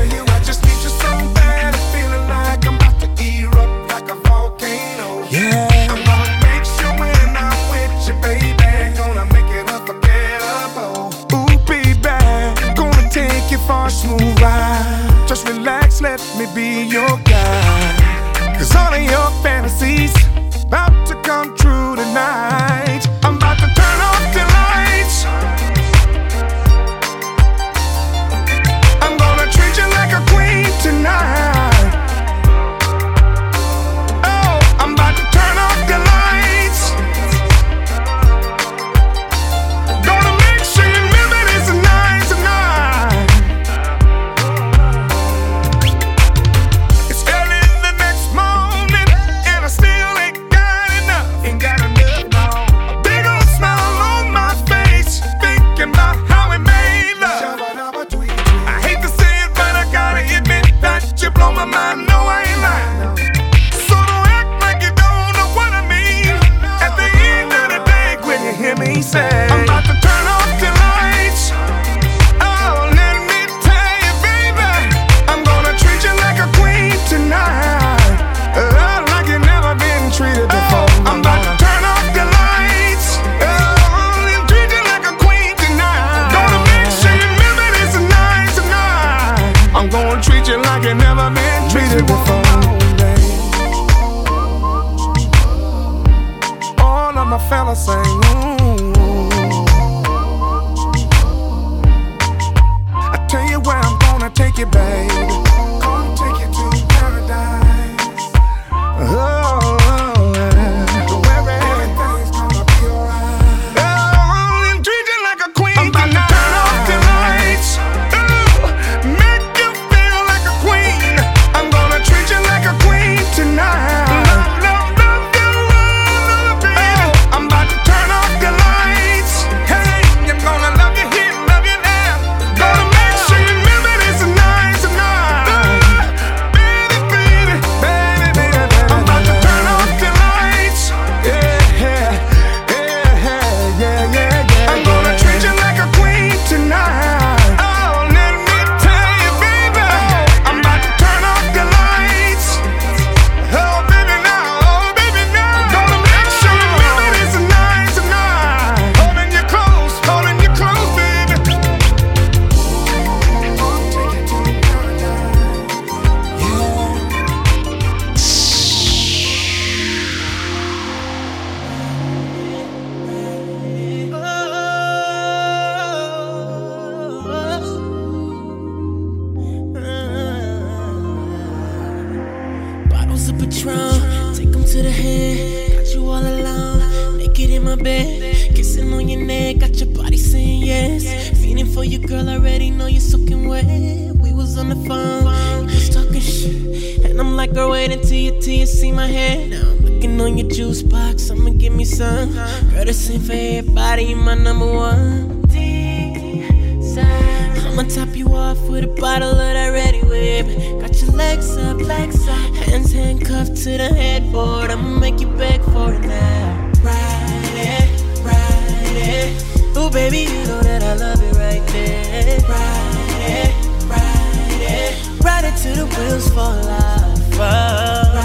handcuffed to the headboard. I'ma make you beg for it now. Ride it, ride it. Ooh, baby, you know that I love it right there. Ride it, ride it, ride it till the wheels fall off. Ride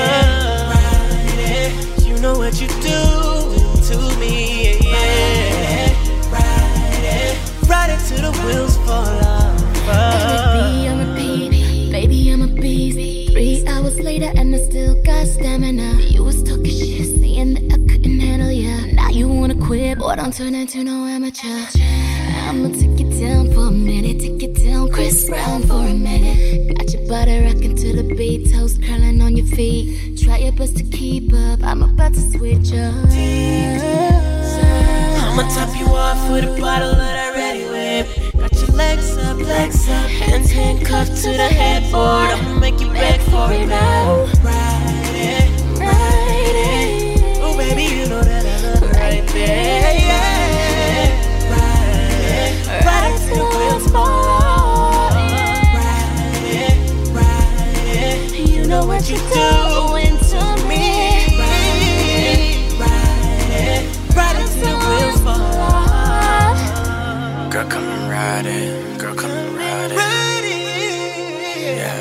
it, ride it. You know what you do to me, yeah. Ride it, ride it till the wheels fall off. Stamina. You was talking shit, saying that I couldn't handle ya. Now you wanna quit, boy, don't turn into no amateur. I'ma take you down for a minute, take you down, Chris Brown for a minute. Got your body rocking to the beat, toes curling on your feet. Try your best to keep up, I'm about to switch up. I'ma top you off with a bottle of that Reddi-wip. Got your legs up, legs up, hands handcuffed to the headboard. I'ma make you beg for it now. Right there. Yeah. Ride it, ride till the wheels fall. Ride ride. You know what you're doing to me. Ride it, ride it till the wheels fall. Girl, come and ride it. Girl, come and ride it. Yeah.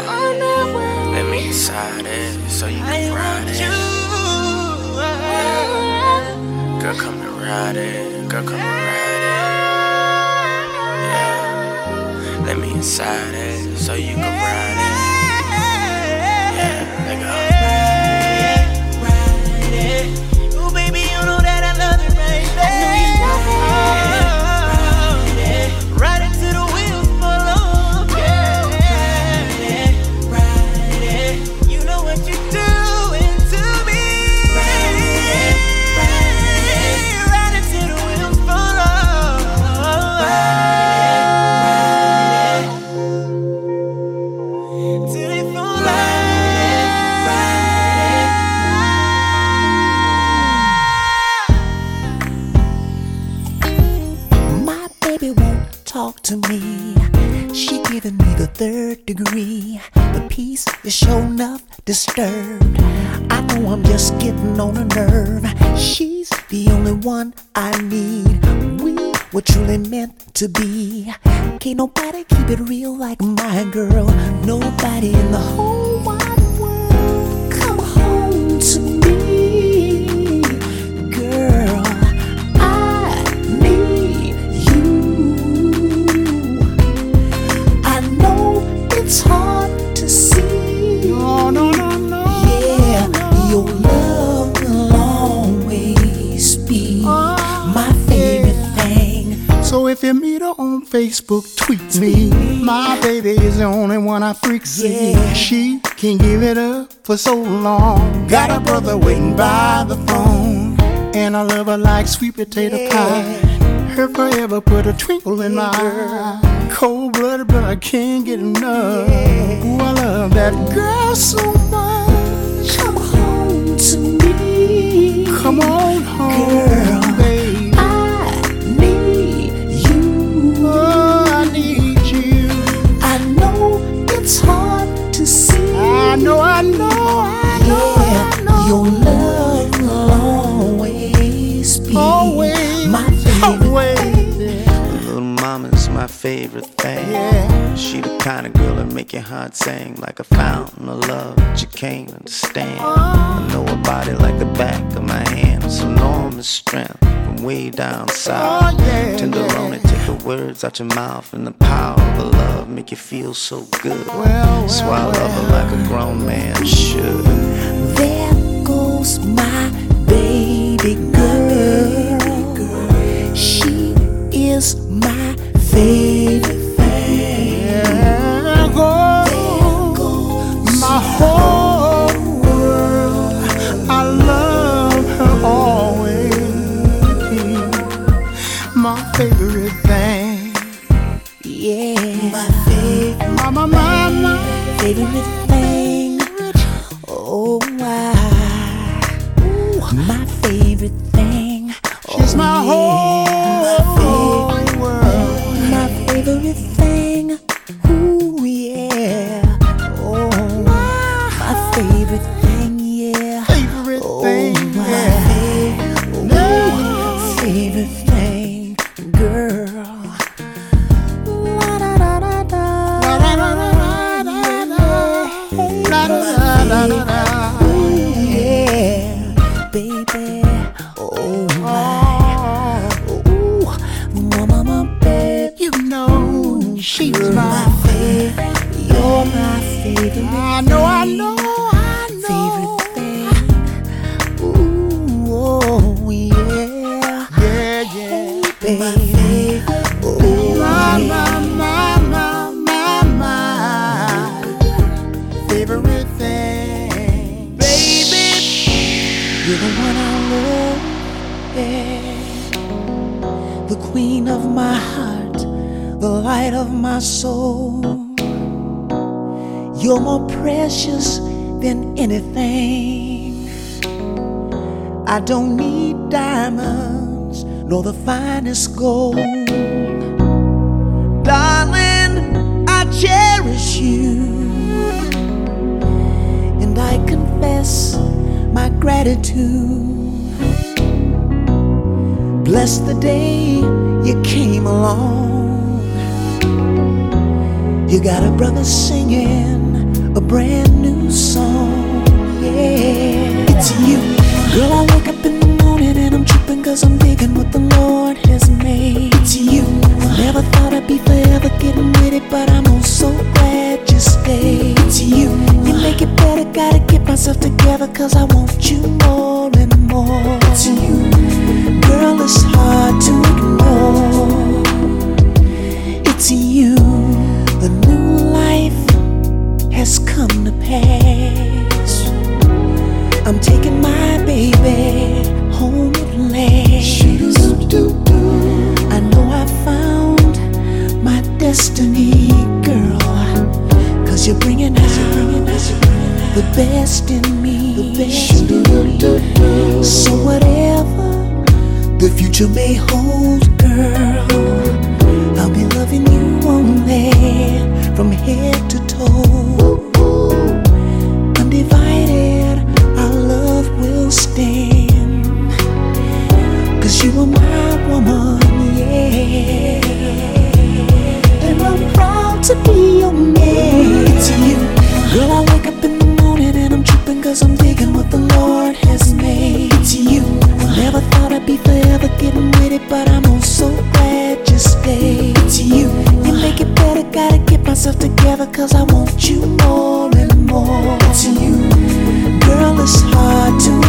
Let me inside it so you can ride it. Girl, come and ride it. Girl, come and ride it. Yeah. Let me inside it so you can ride it. Third degree. The peace is sure enough disturbed. I know I'm just getting on a nerve. She's the only one I need. We were truly meant to be. Can't nobody keep it real like my girl. Nobody in the whole Facebook, tweet me. My baby is the only one I freak see. She can't give it up for so long. Got a brother waiting by the phone. And I love her like sweet potato pie. Her forever put a twinkle in my eye. Cold blooded, but I can't get enough. Ooh, I love that girl so much. Come home to me. Come on home, Girl, know, I know, I know, yeah. I know. Favorite thing. Yeah. She the kind of girl that make your heart sing like a fountain of love that you can't understand. Oh. I know her body like the back of my hand. It's enormous strength from way down oh, south. Oh, yeah, Tenderoni, take the words out your mouth and the power of love make you feel so good. well, so I love her like a grown man should. There goes my baby girl. She is my my whole world, I love her always. My favorite thing. Yeah. My favorite. Thing. Oh. My favorite thing. She's oh, my yeah. whole. You're more precious than anything. I don't need diamonds nor the finest gold. Darling, I cherish you. And I confess my gratitude. Bless the day you came along. You got a brother singing brand new song. Yeah, it's you. Girl, I wake up in the morning and I'm tripping cause I'm digging what the Lord has made. It's you. Never thought I'd be forever getting with it, but I'm oh so glad you stayed. It's you. You make it better, gotta get myself together cause I want you more and more. It's you. Girl, it's hard to ignore. It's you. Come to pass. I'm taking my baby home at last. I know I found my destiny, girl. Cause you're bringing out the best in me. So whatever the future may hold, girl, I'll be loving you only from head to be your man. It's you. Girl, I wake up in the morning and I'm tripping cause I'm digging what the Lord has made. It's you. Never thought I'd be forever getting with it, but I'm oh so glad you stayed. It's you. You make it better, gotta get myself together cause I want you more and more. It's you. Girl, it's hard to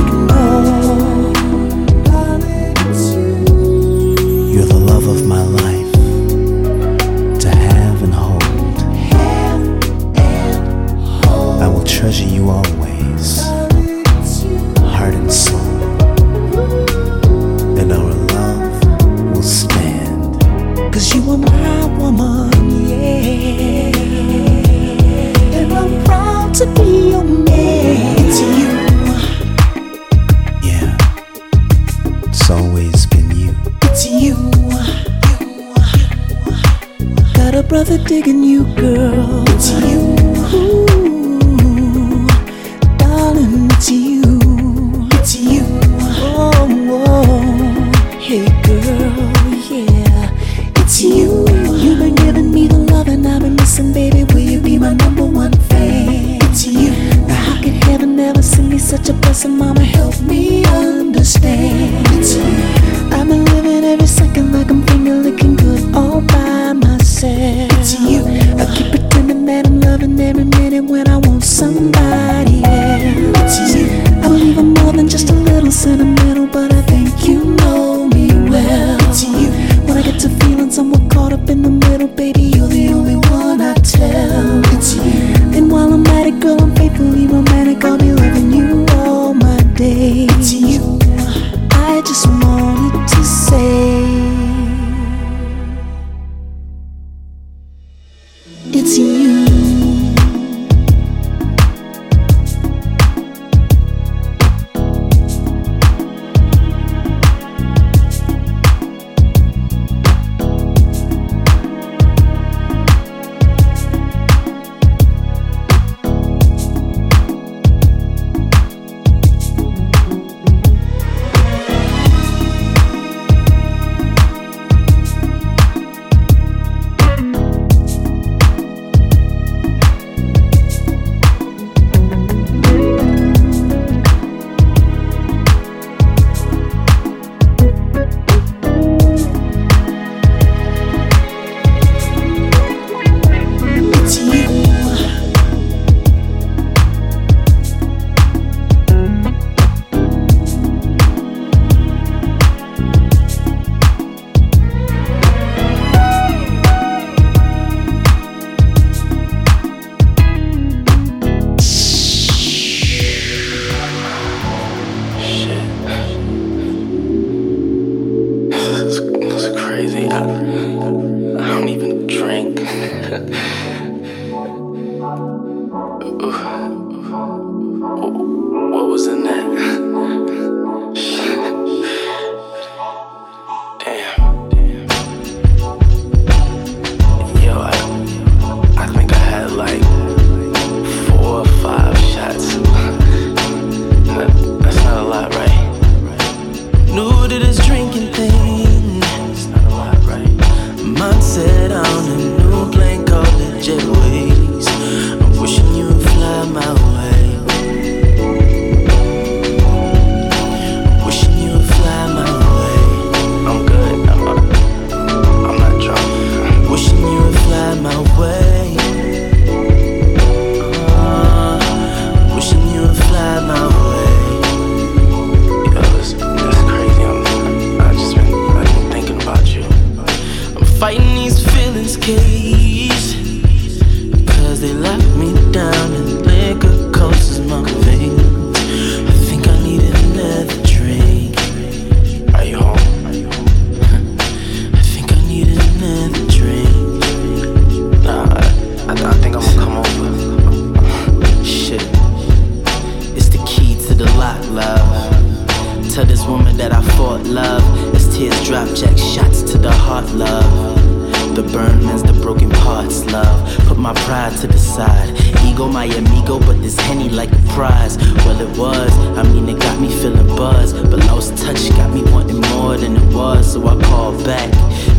my amigo, but this henny like a prize. Well, it was. I mean, it got me feeling buzz, but lost touch got me wanting more than it was. So I called back.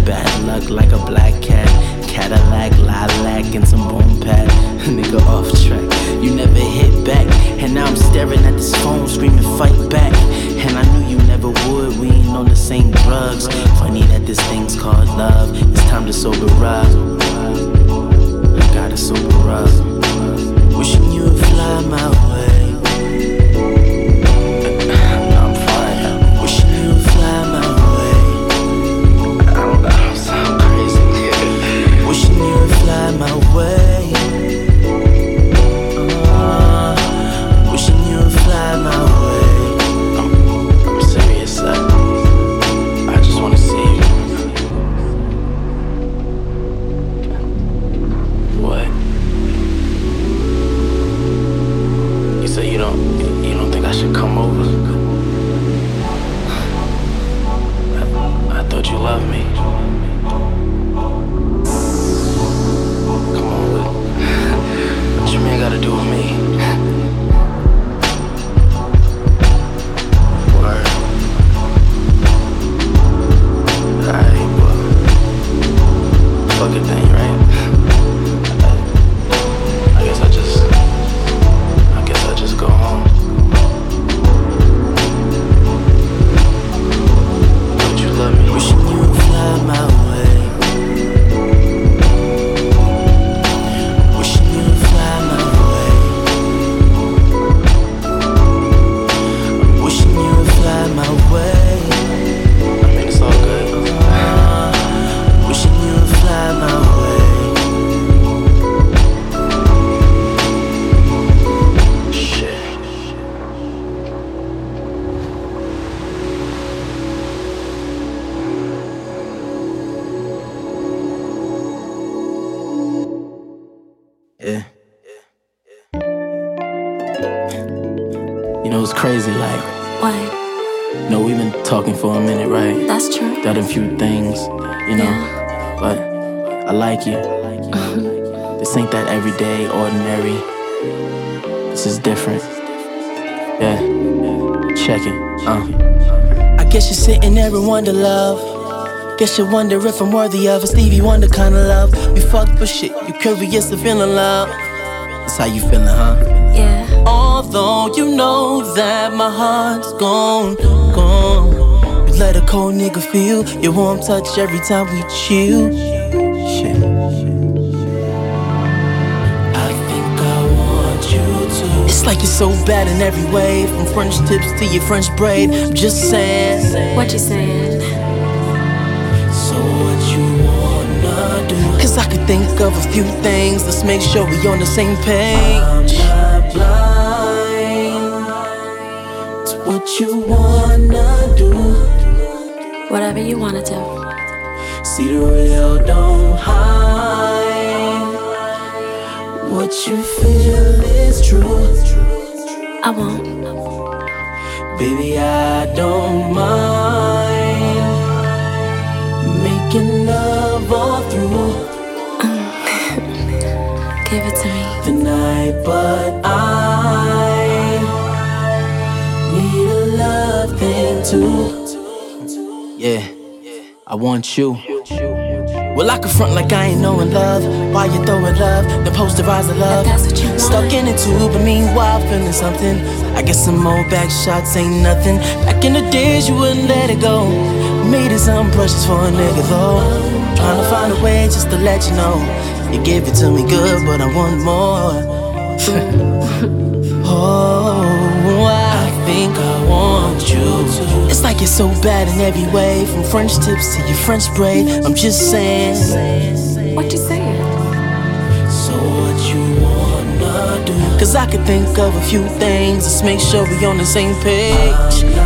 Bad luck like a black cat. Cadillac, lilac, and some boom pad. Nigga off track. You never hit back. And now I'm staring at this phone, screaming, fight back. And I knew you never would. We ain't on the same drugs. Funny that this thing's called love. It's time to sober up. I gotta sober up. Wishing you would fly my way. Wonder, love. Guess you wonder if I'm worthy of a Stevie Wonder kind of love. We fucked for shit. You curious to feeling love. That's how you feeling, huh? Yeah. Although you know that my heart's gone, gone. You let a cold nigga feel your warm touch every time we chill. Like you're so bad in every way, from French tips to your French braid. I'm just saying. What you saying? So what you wanna do? Cause I could think of a few things. Let's make sure we on the same page. I'm not blind to what you wanna do. Whatever you wanna do. See the real, don't hide. What you feel is true. I won't. Baby, I don't mind making love all through mm. Give it to me. the night, but I need a love thing too. Yeah, I want you. Well, I can front like I ain't knowing love. Why you throwing love? The posterize the love. Stuck in a tube, but meanwhile feeling something. I guess some more back shots ain't nothing. Back in the days, you wouldn't let it go. Made it something precious for a nigga though. Trying to find a way just to let you know. You give it to me good, but I want more. oh, think I want you to. It's like you're so bad in every way, from French tips to your French braid. I'm just saying. What you saying? So what you wanna do? Cause I could think of a few things. Let's make sure we on the same page. Page.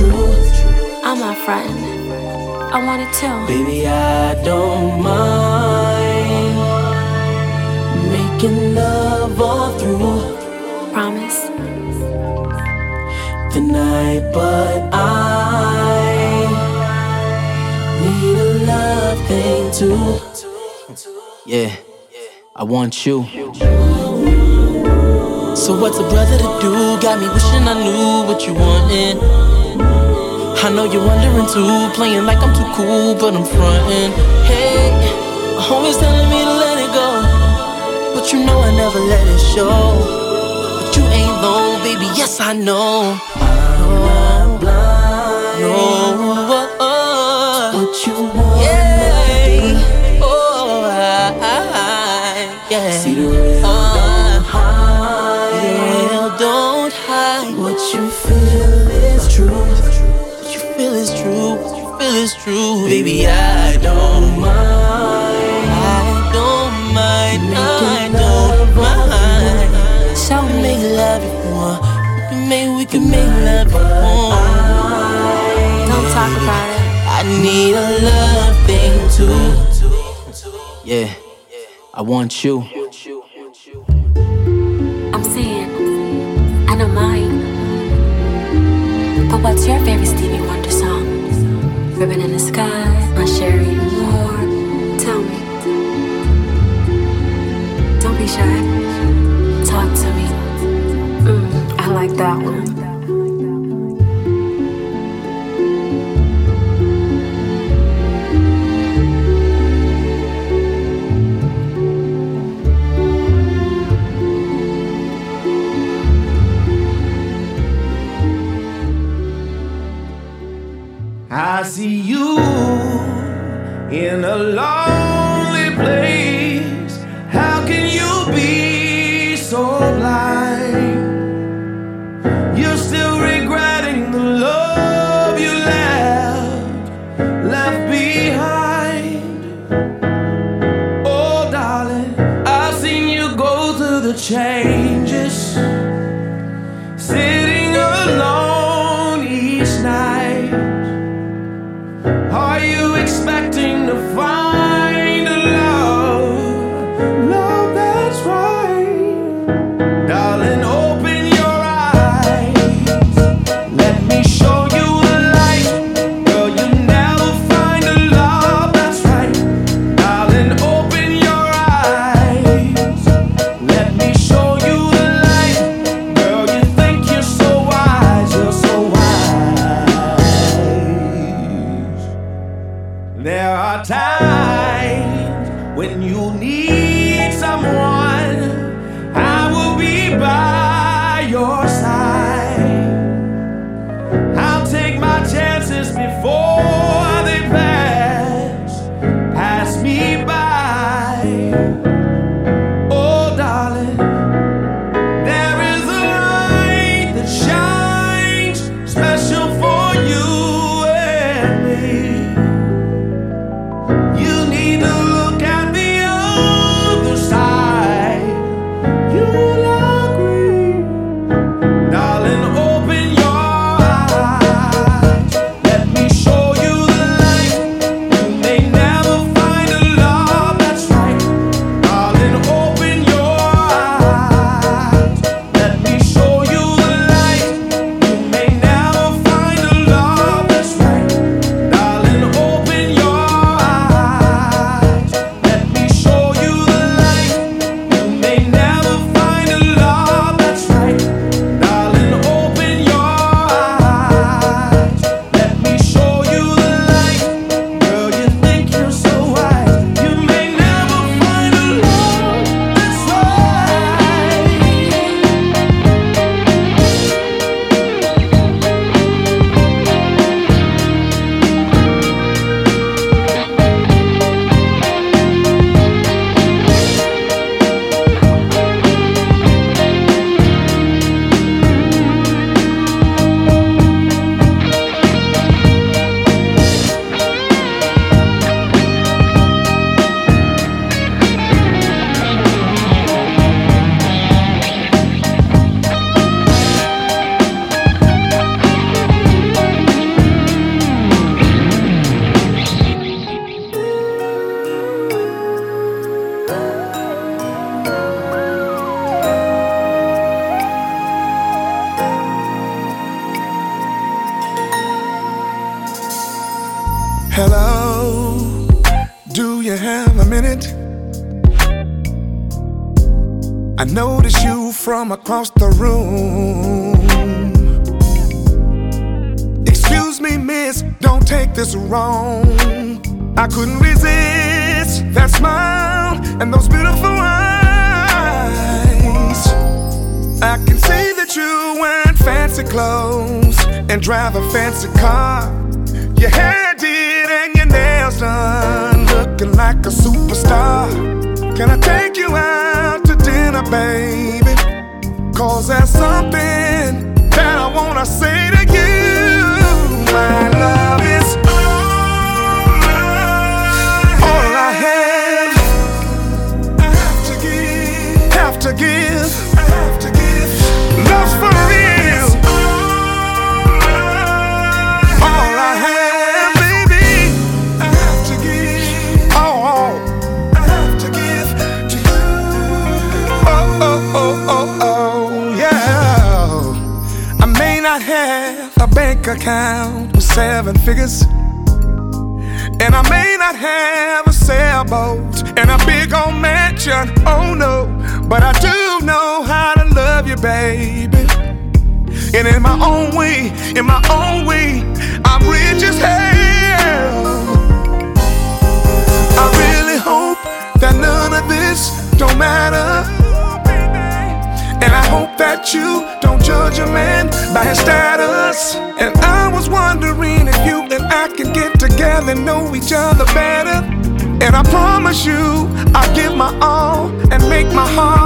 True. I'm off frontin'. I want it too. Baby, I don't mind making love all through Promise. the night, but I need a love thing too. Yeah, I want you. So what's a brother to do? Got me wishing I knew what you wanted. I know you're wondering too, playing like I'm too cool, but I'm frontin'. Hey, always telling me to let it go, but you know I never let it show. But you ain't low, baby. Yes, I know. Feel is true. What you feel is true. Baby, I don't mind. I don't mind. I don't mind. Show We make love if you want. We can make, we can make love if you want. Don't talk about it. I need a love thing too. Yeah, I want you. I'm saying, I don't mind. But what's your favorite Stevie Wonder song? Ribbon in the Sky, My Cherie Amour. Tell me. Don't be shy. Talk to me. Mm, I like that one. I see you in a lonely break my heart.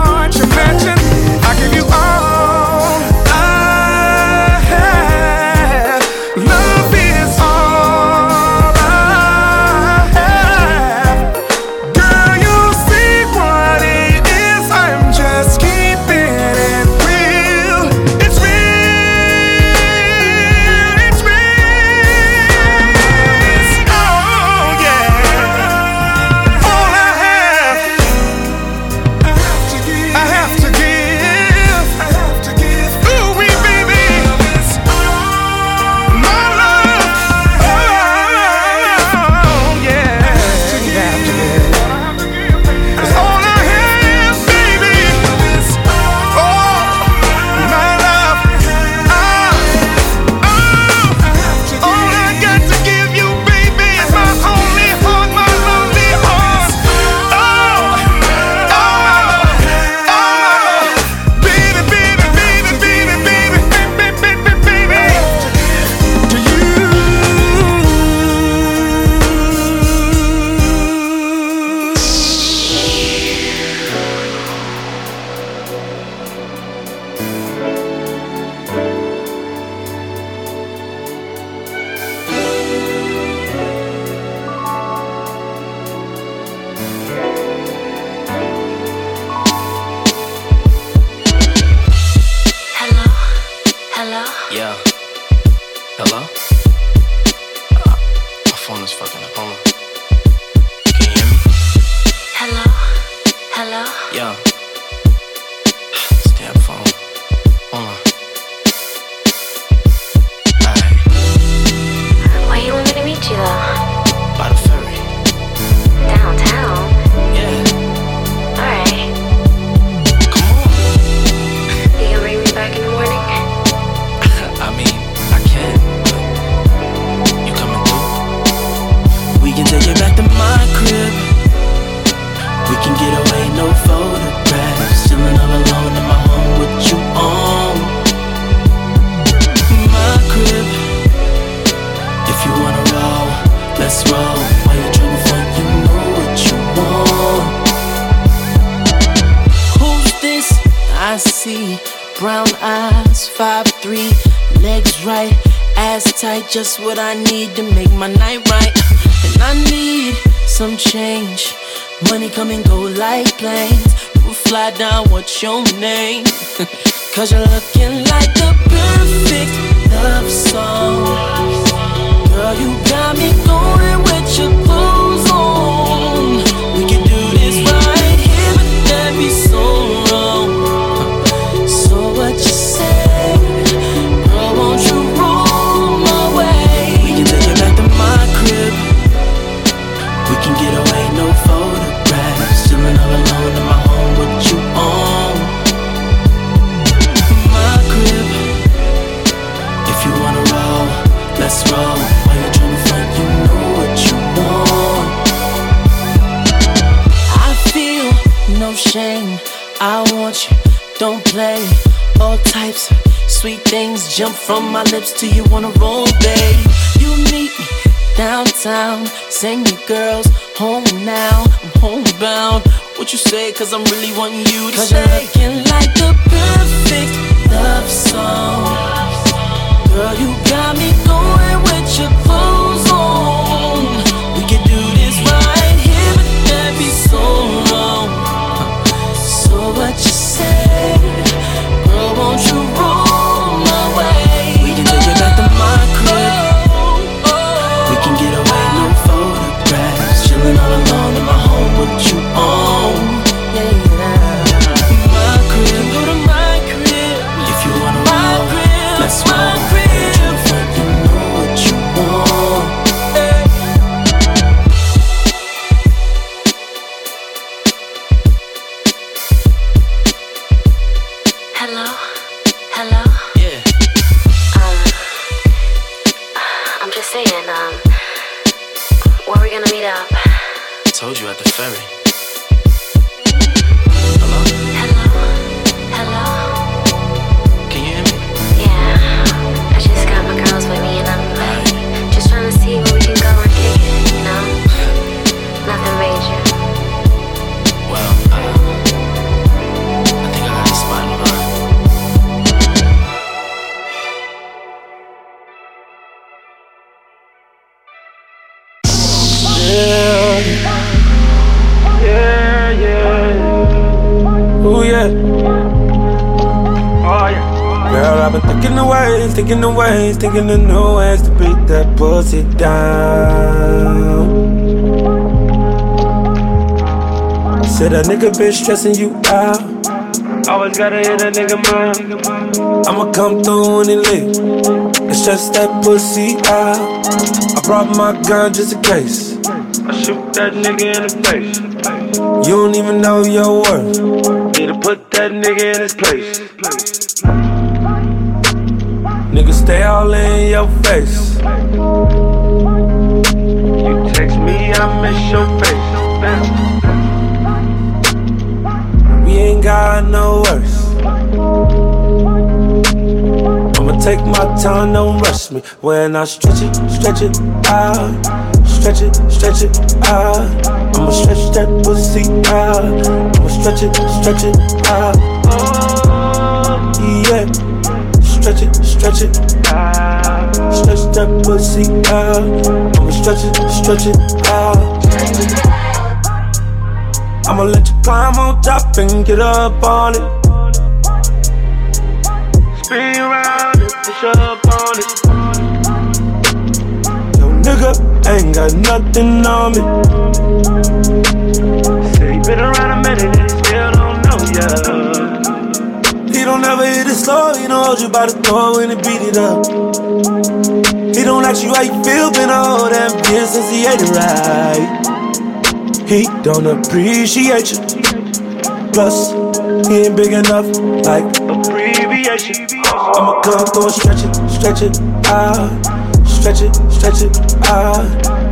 A been stressing you out. Always gotta hit a nigga mind. I'ma come through when he leave. It's just that pussy out. I brought my gun just in case. I shoot that nigga in the face. You don't even know your worth. Need to put that nigga in his place. Nigga, stay all in your face. You text me, I miss your face. Ain't got no worse. I'ma take my time, don't rush me. When I stretch it, stretch it out. Stretch it, stretch it out. I'ma stretch that pussy out. I'ma stretch it, stretch it out. Yeah. Stretch it, stretch it out. Stretch that pussy out. I'ma stretch it, stretch it out. I'ma let you climb on top and get up on it. Spin around and push up on it. Yo, nigga ain't got nothing on me. Say been around a minute and still don't know ya. He don't ever hit it slow, he don't hold you by the throat when he beat it up. He don't ask you how you feel, been all damn years since he ate it right. He don't appreciate you. Plus, he ain't big enough like abbreviation. I'ma come through and stretch it, stretch it out. Stretch it, stretch it out.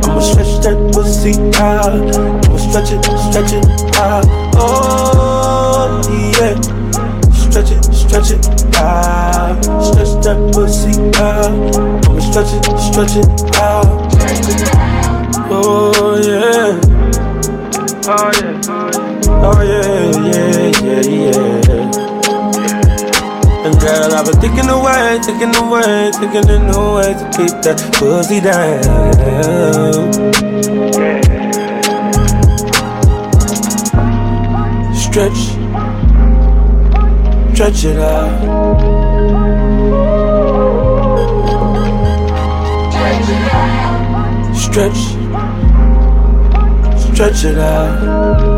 I'ma stretch that pussy out. I'ma stretch it, stretch it out. Oh, yeah. Stretch it, stretch it out. Stretch that pussy out. I'ma stretch it, stretch it out. Oh, yeah. Oh yeah, oh yeah, yeah, yeah, yeah. And girl, I've been thinking away, thinking away, thinking of new ways to keep that pussy down. Stretch, stretch it out. Stretch, stretch it out.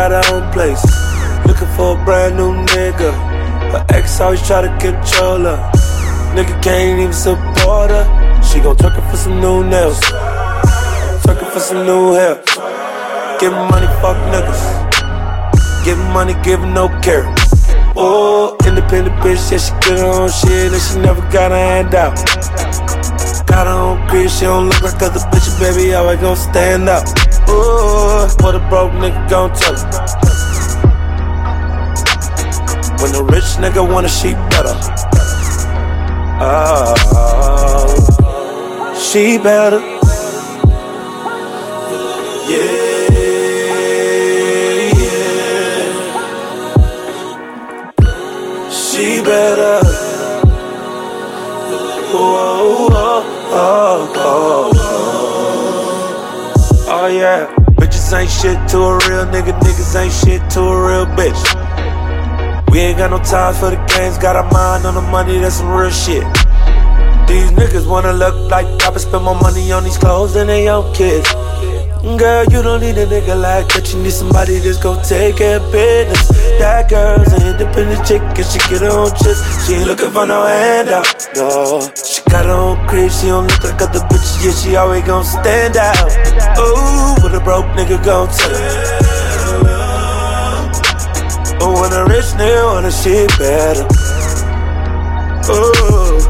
Got her own place. Looking for a brand new nigga. Her ex always try to control her. Nigga can't even support her. She gon' twerk it for some new nails. Twerk it for some new hair. Give money, fuck niggas. Give money, give no care. Oh, independent bitch, yeah, she get her own shit and she never got a handout. Got her own crib, she don't look like other bitches, baby, always gon' stand up. Oh, what a broke nigga gon' tell her. When the rich nigga want a sheep better. Oh, she better. Bitches ain't shit to a real nigga, niggas ain't shit to a real bitch. We ain't got no time for the games, got our mind on the money, that's some real shit. These niggas wanna look like I spend more money on these clothes than they own kids. Girl, you don't need a nigga like that. You need somebody that's gon' take care of business. That girl's an independent chick and she get her own chips. She ain't looking for no handout. No, she got her own crib. She don't look like other bitches. Yeah, she always gon' stand out. Ooh, a broke nigga gon' tell her. But when a rich nigga wanna shit better. Ooh,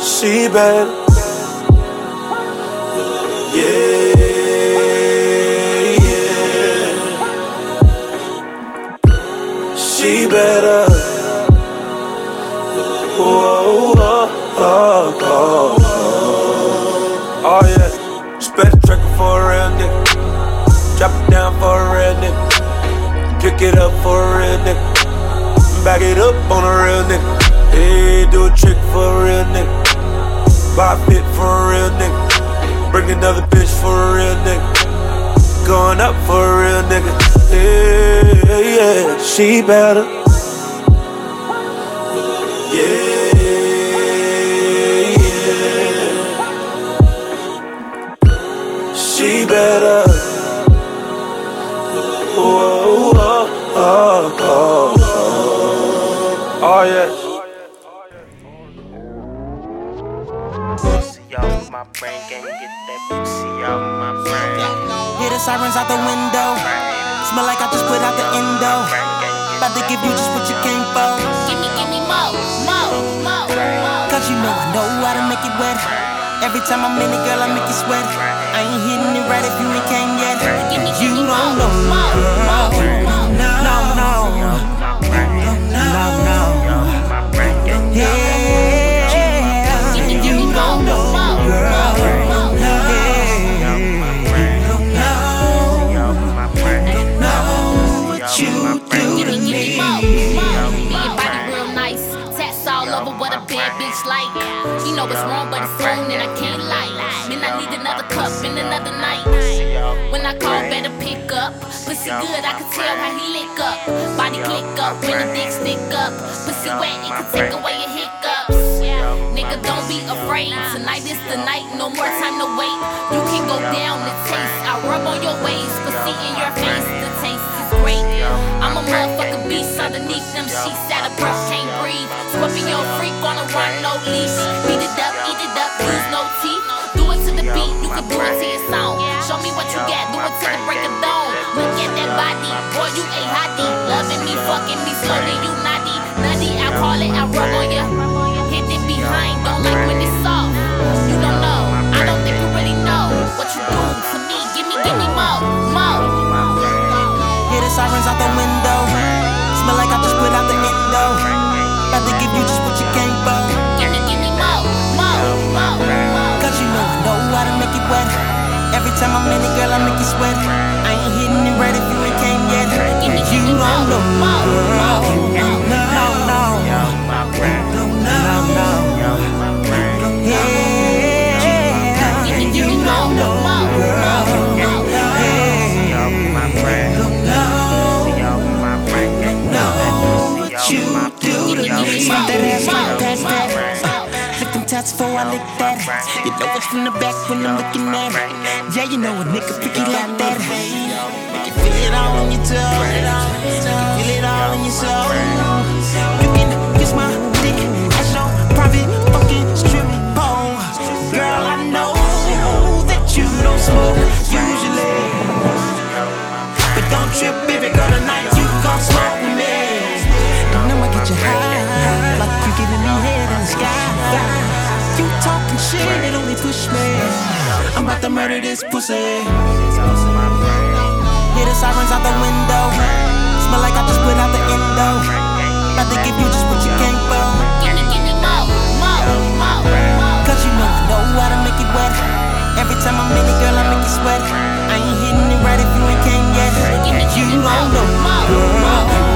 she better. Pick it up for a real nigga. Back it up on a real nigga. Hey, do a trick for a real nigga. Buy a pit for a real nigga. Bring another bitch for a real nigga. Going up for a real nigga. Yeah, yeah. She better. Wet. Every time I'm in it, girl, I make you sweat. I ain't hitting it right if you ain't came yet. You don't know, girl. Like. You know it's wrong, but it's wrong, and I can't lie. Man, I need another cup and another night. When I call, better pick up. Pussy good, I can tell how he lick up. Body click up when the dick stick up. Pussy wet, it can take away your hiccups. Nigga, don't be afraid. Tonight is the night, no more time to wait. You can go down the taste. I rub on your waist, but see in your face, the taste is great. I'm a motherfucking beast underneath them sheets. Out of breath, freak on a run, no leash. Beat it up, eat it up, use no teeth. Do it to the beat, you can do it to your song. Show me what you got, do it till the break of dawn. Look at that body, boy, you a hottie. Loving me, fucking me slowly, you naughty. Nutty, I call it, I rub on ya. Hit it behind, don't like when it's soft. You don't know, I don't think you really know what you do to me. Give me, give me more, more. Hear the sirens out the window. Smell like I just put out the endo. I'm in it, girl, I make you sweat. I ain't hitting it right if you ain't came yet. You don't know, girl. No, no. No, no. Yeah. You don't know, girl. What you do to me? That ass like lick that. You know it's from the back when I'm looking at it. Yeah, you know a nigga freaky like that. You feel it all on your toes. Feel it all on your soul. You can kiss my dick at your private fucking strip pole. Girl, I know that you don't smoke usually. But don't trip, baby girl, tonight you gon' smoke with me. And I'ma get you high, like you're giving me head in the sky. Talking shit, it only push me. I'm about to murder this pussy. Hear the sirens out the window. Smell like I just put out the endo. About to give you just what you came for. Cause you know I know how to make it wet. Every time I'm in it, girl, I make you sweat. I ain't hitting it right if you ain't came yet. You gon' know. Girl.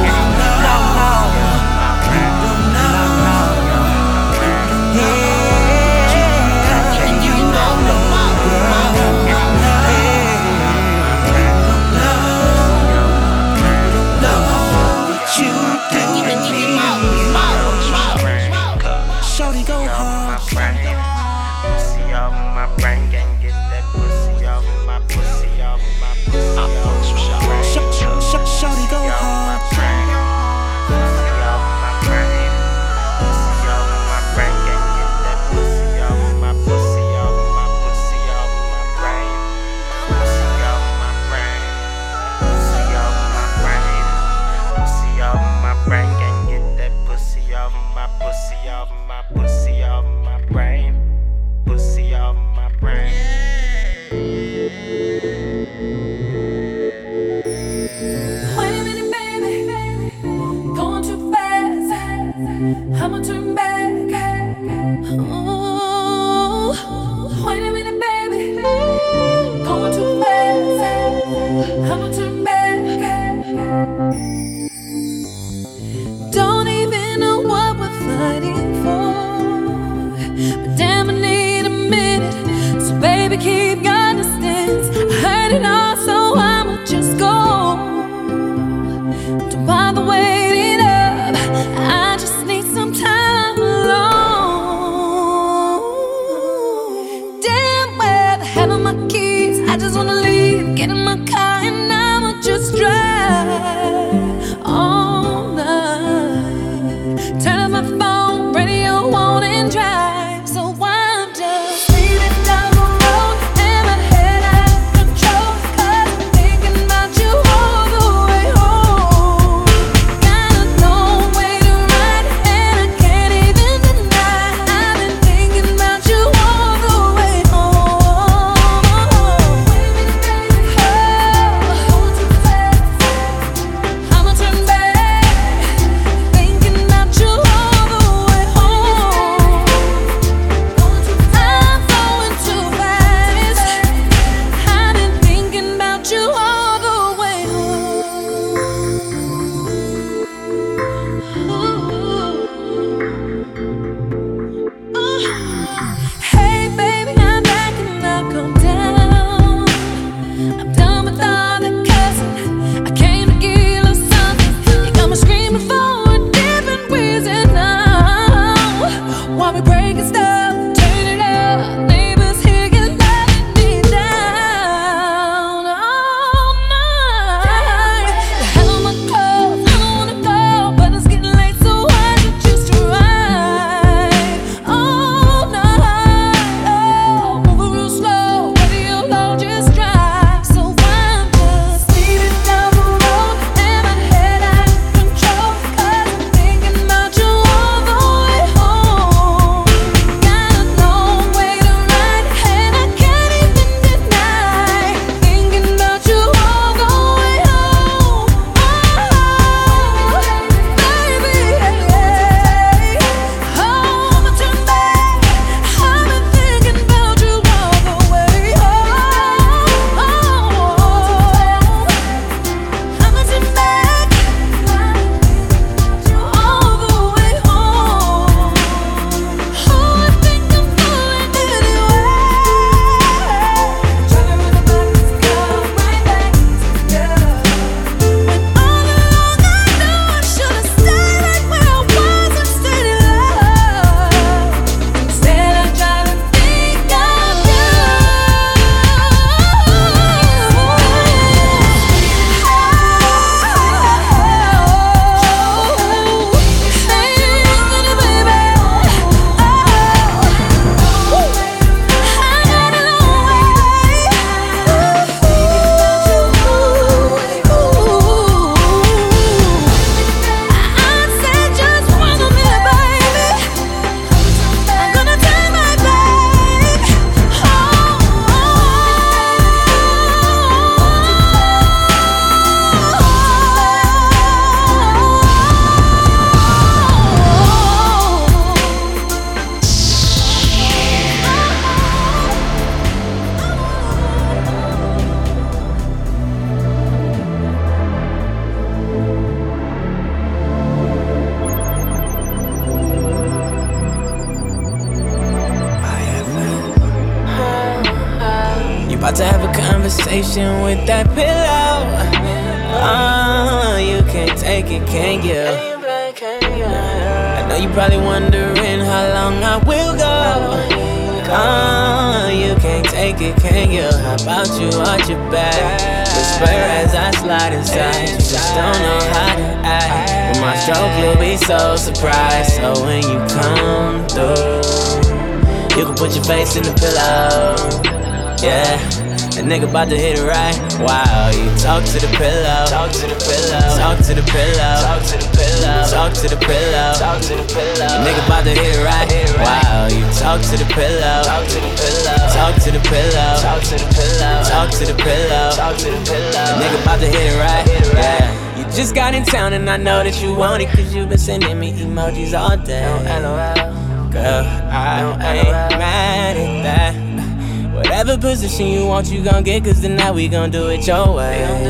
Gon' get, cause tonight we gon' do it your way.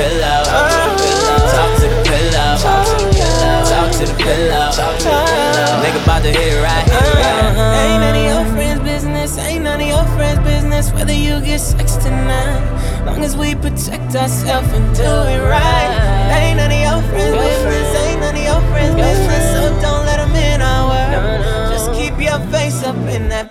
Pillow. Talk to the pillow. Talk to the pillow. Talk to the pillow. Nigga about to hit it right. Uh-huh. Ain't none of your friends' business. Ain't none of your friends' business whether you get sex tonight. Long as we protect ourselves and do it right. Ain't none of your friends' business. Ain't none of your friends' business. So don't let them in our world Just keep your face up in that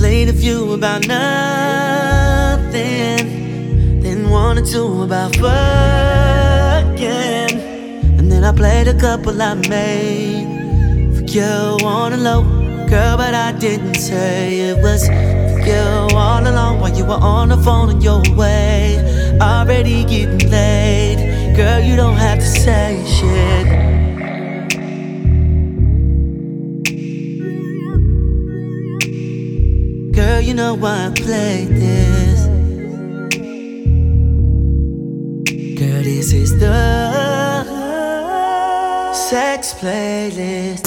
played a few about nothing. Then one or two about fucking. And then I played a couple I made for you on the low. Girl, but I didn't say it was for you all along while you were on the phone on your way. Already getting late. Girl, you don't have to say shit. Know I played this. Girl, this is the sex playlist.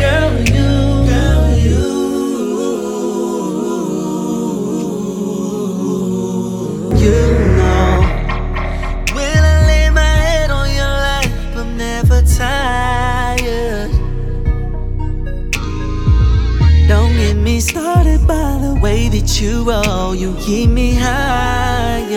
Girl, you roll, you keep me higher.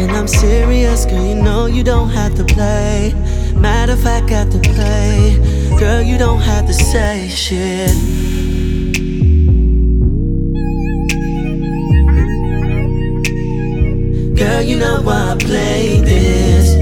And I'm serious, girl, you know you don't have to play. Matter of fact, got to play. Girl, you don't have to say shit. Girl, you know why I play this.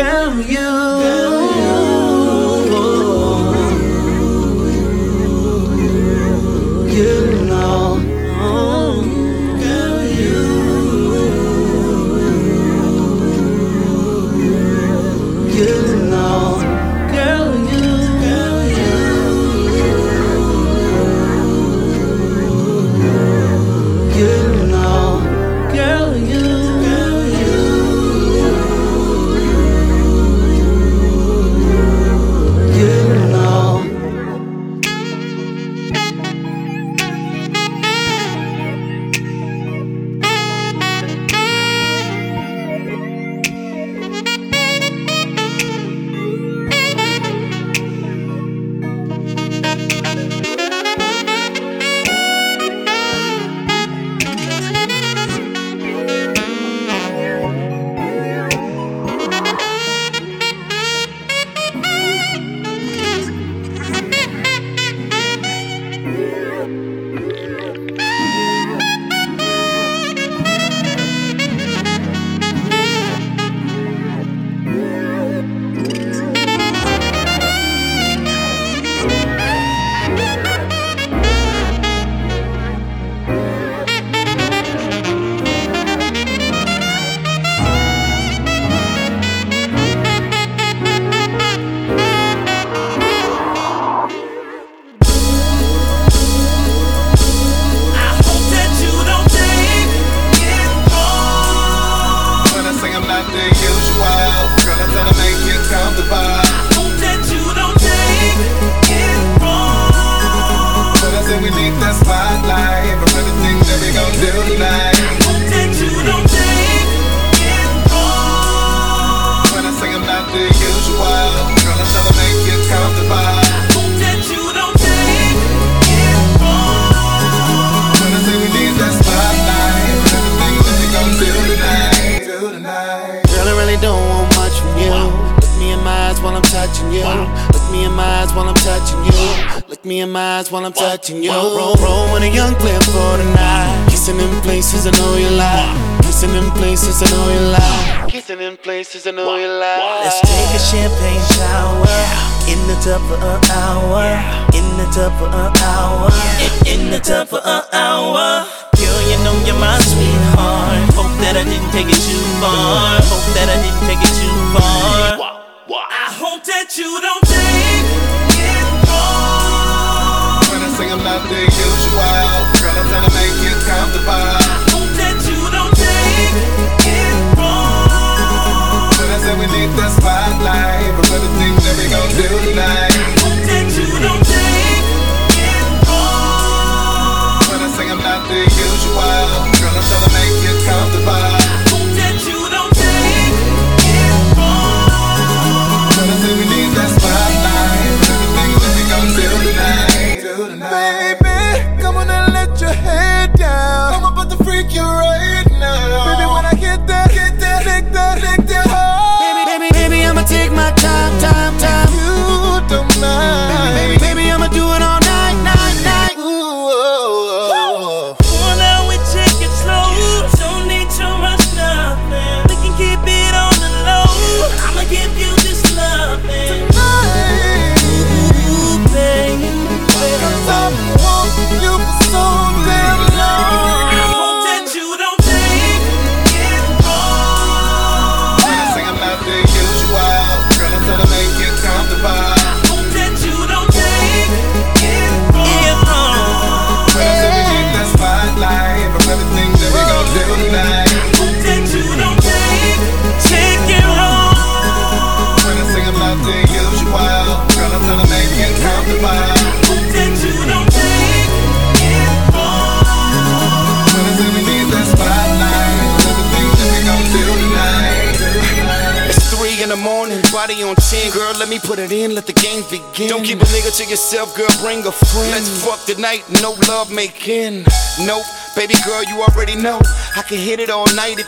Can you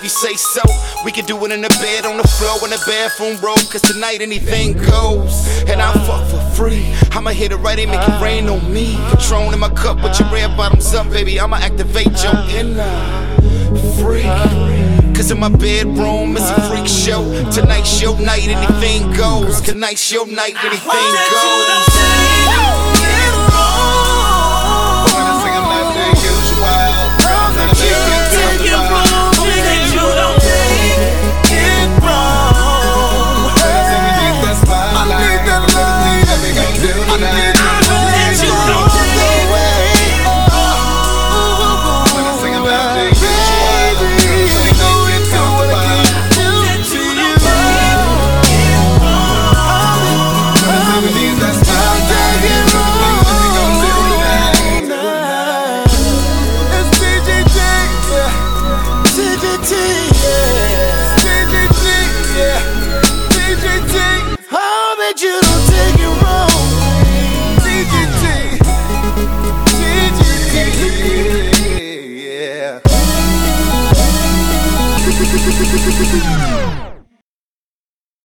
if you say so. We can do it in the bed, on the floor, in the bathroom roll. Cause tonight anything goes. And I fuck for free. I'ma hit it right and make it rain on me. Patron in my cup with your red bottoms up, baby. I'ma activate your inner freak. Cause in my bedroom it's a freak show. Tonight's your night, anything goes. Tonight's your night, anything goes.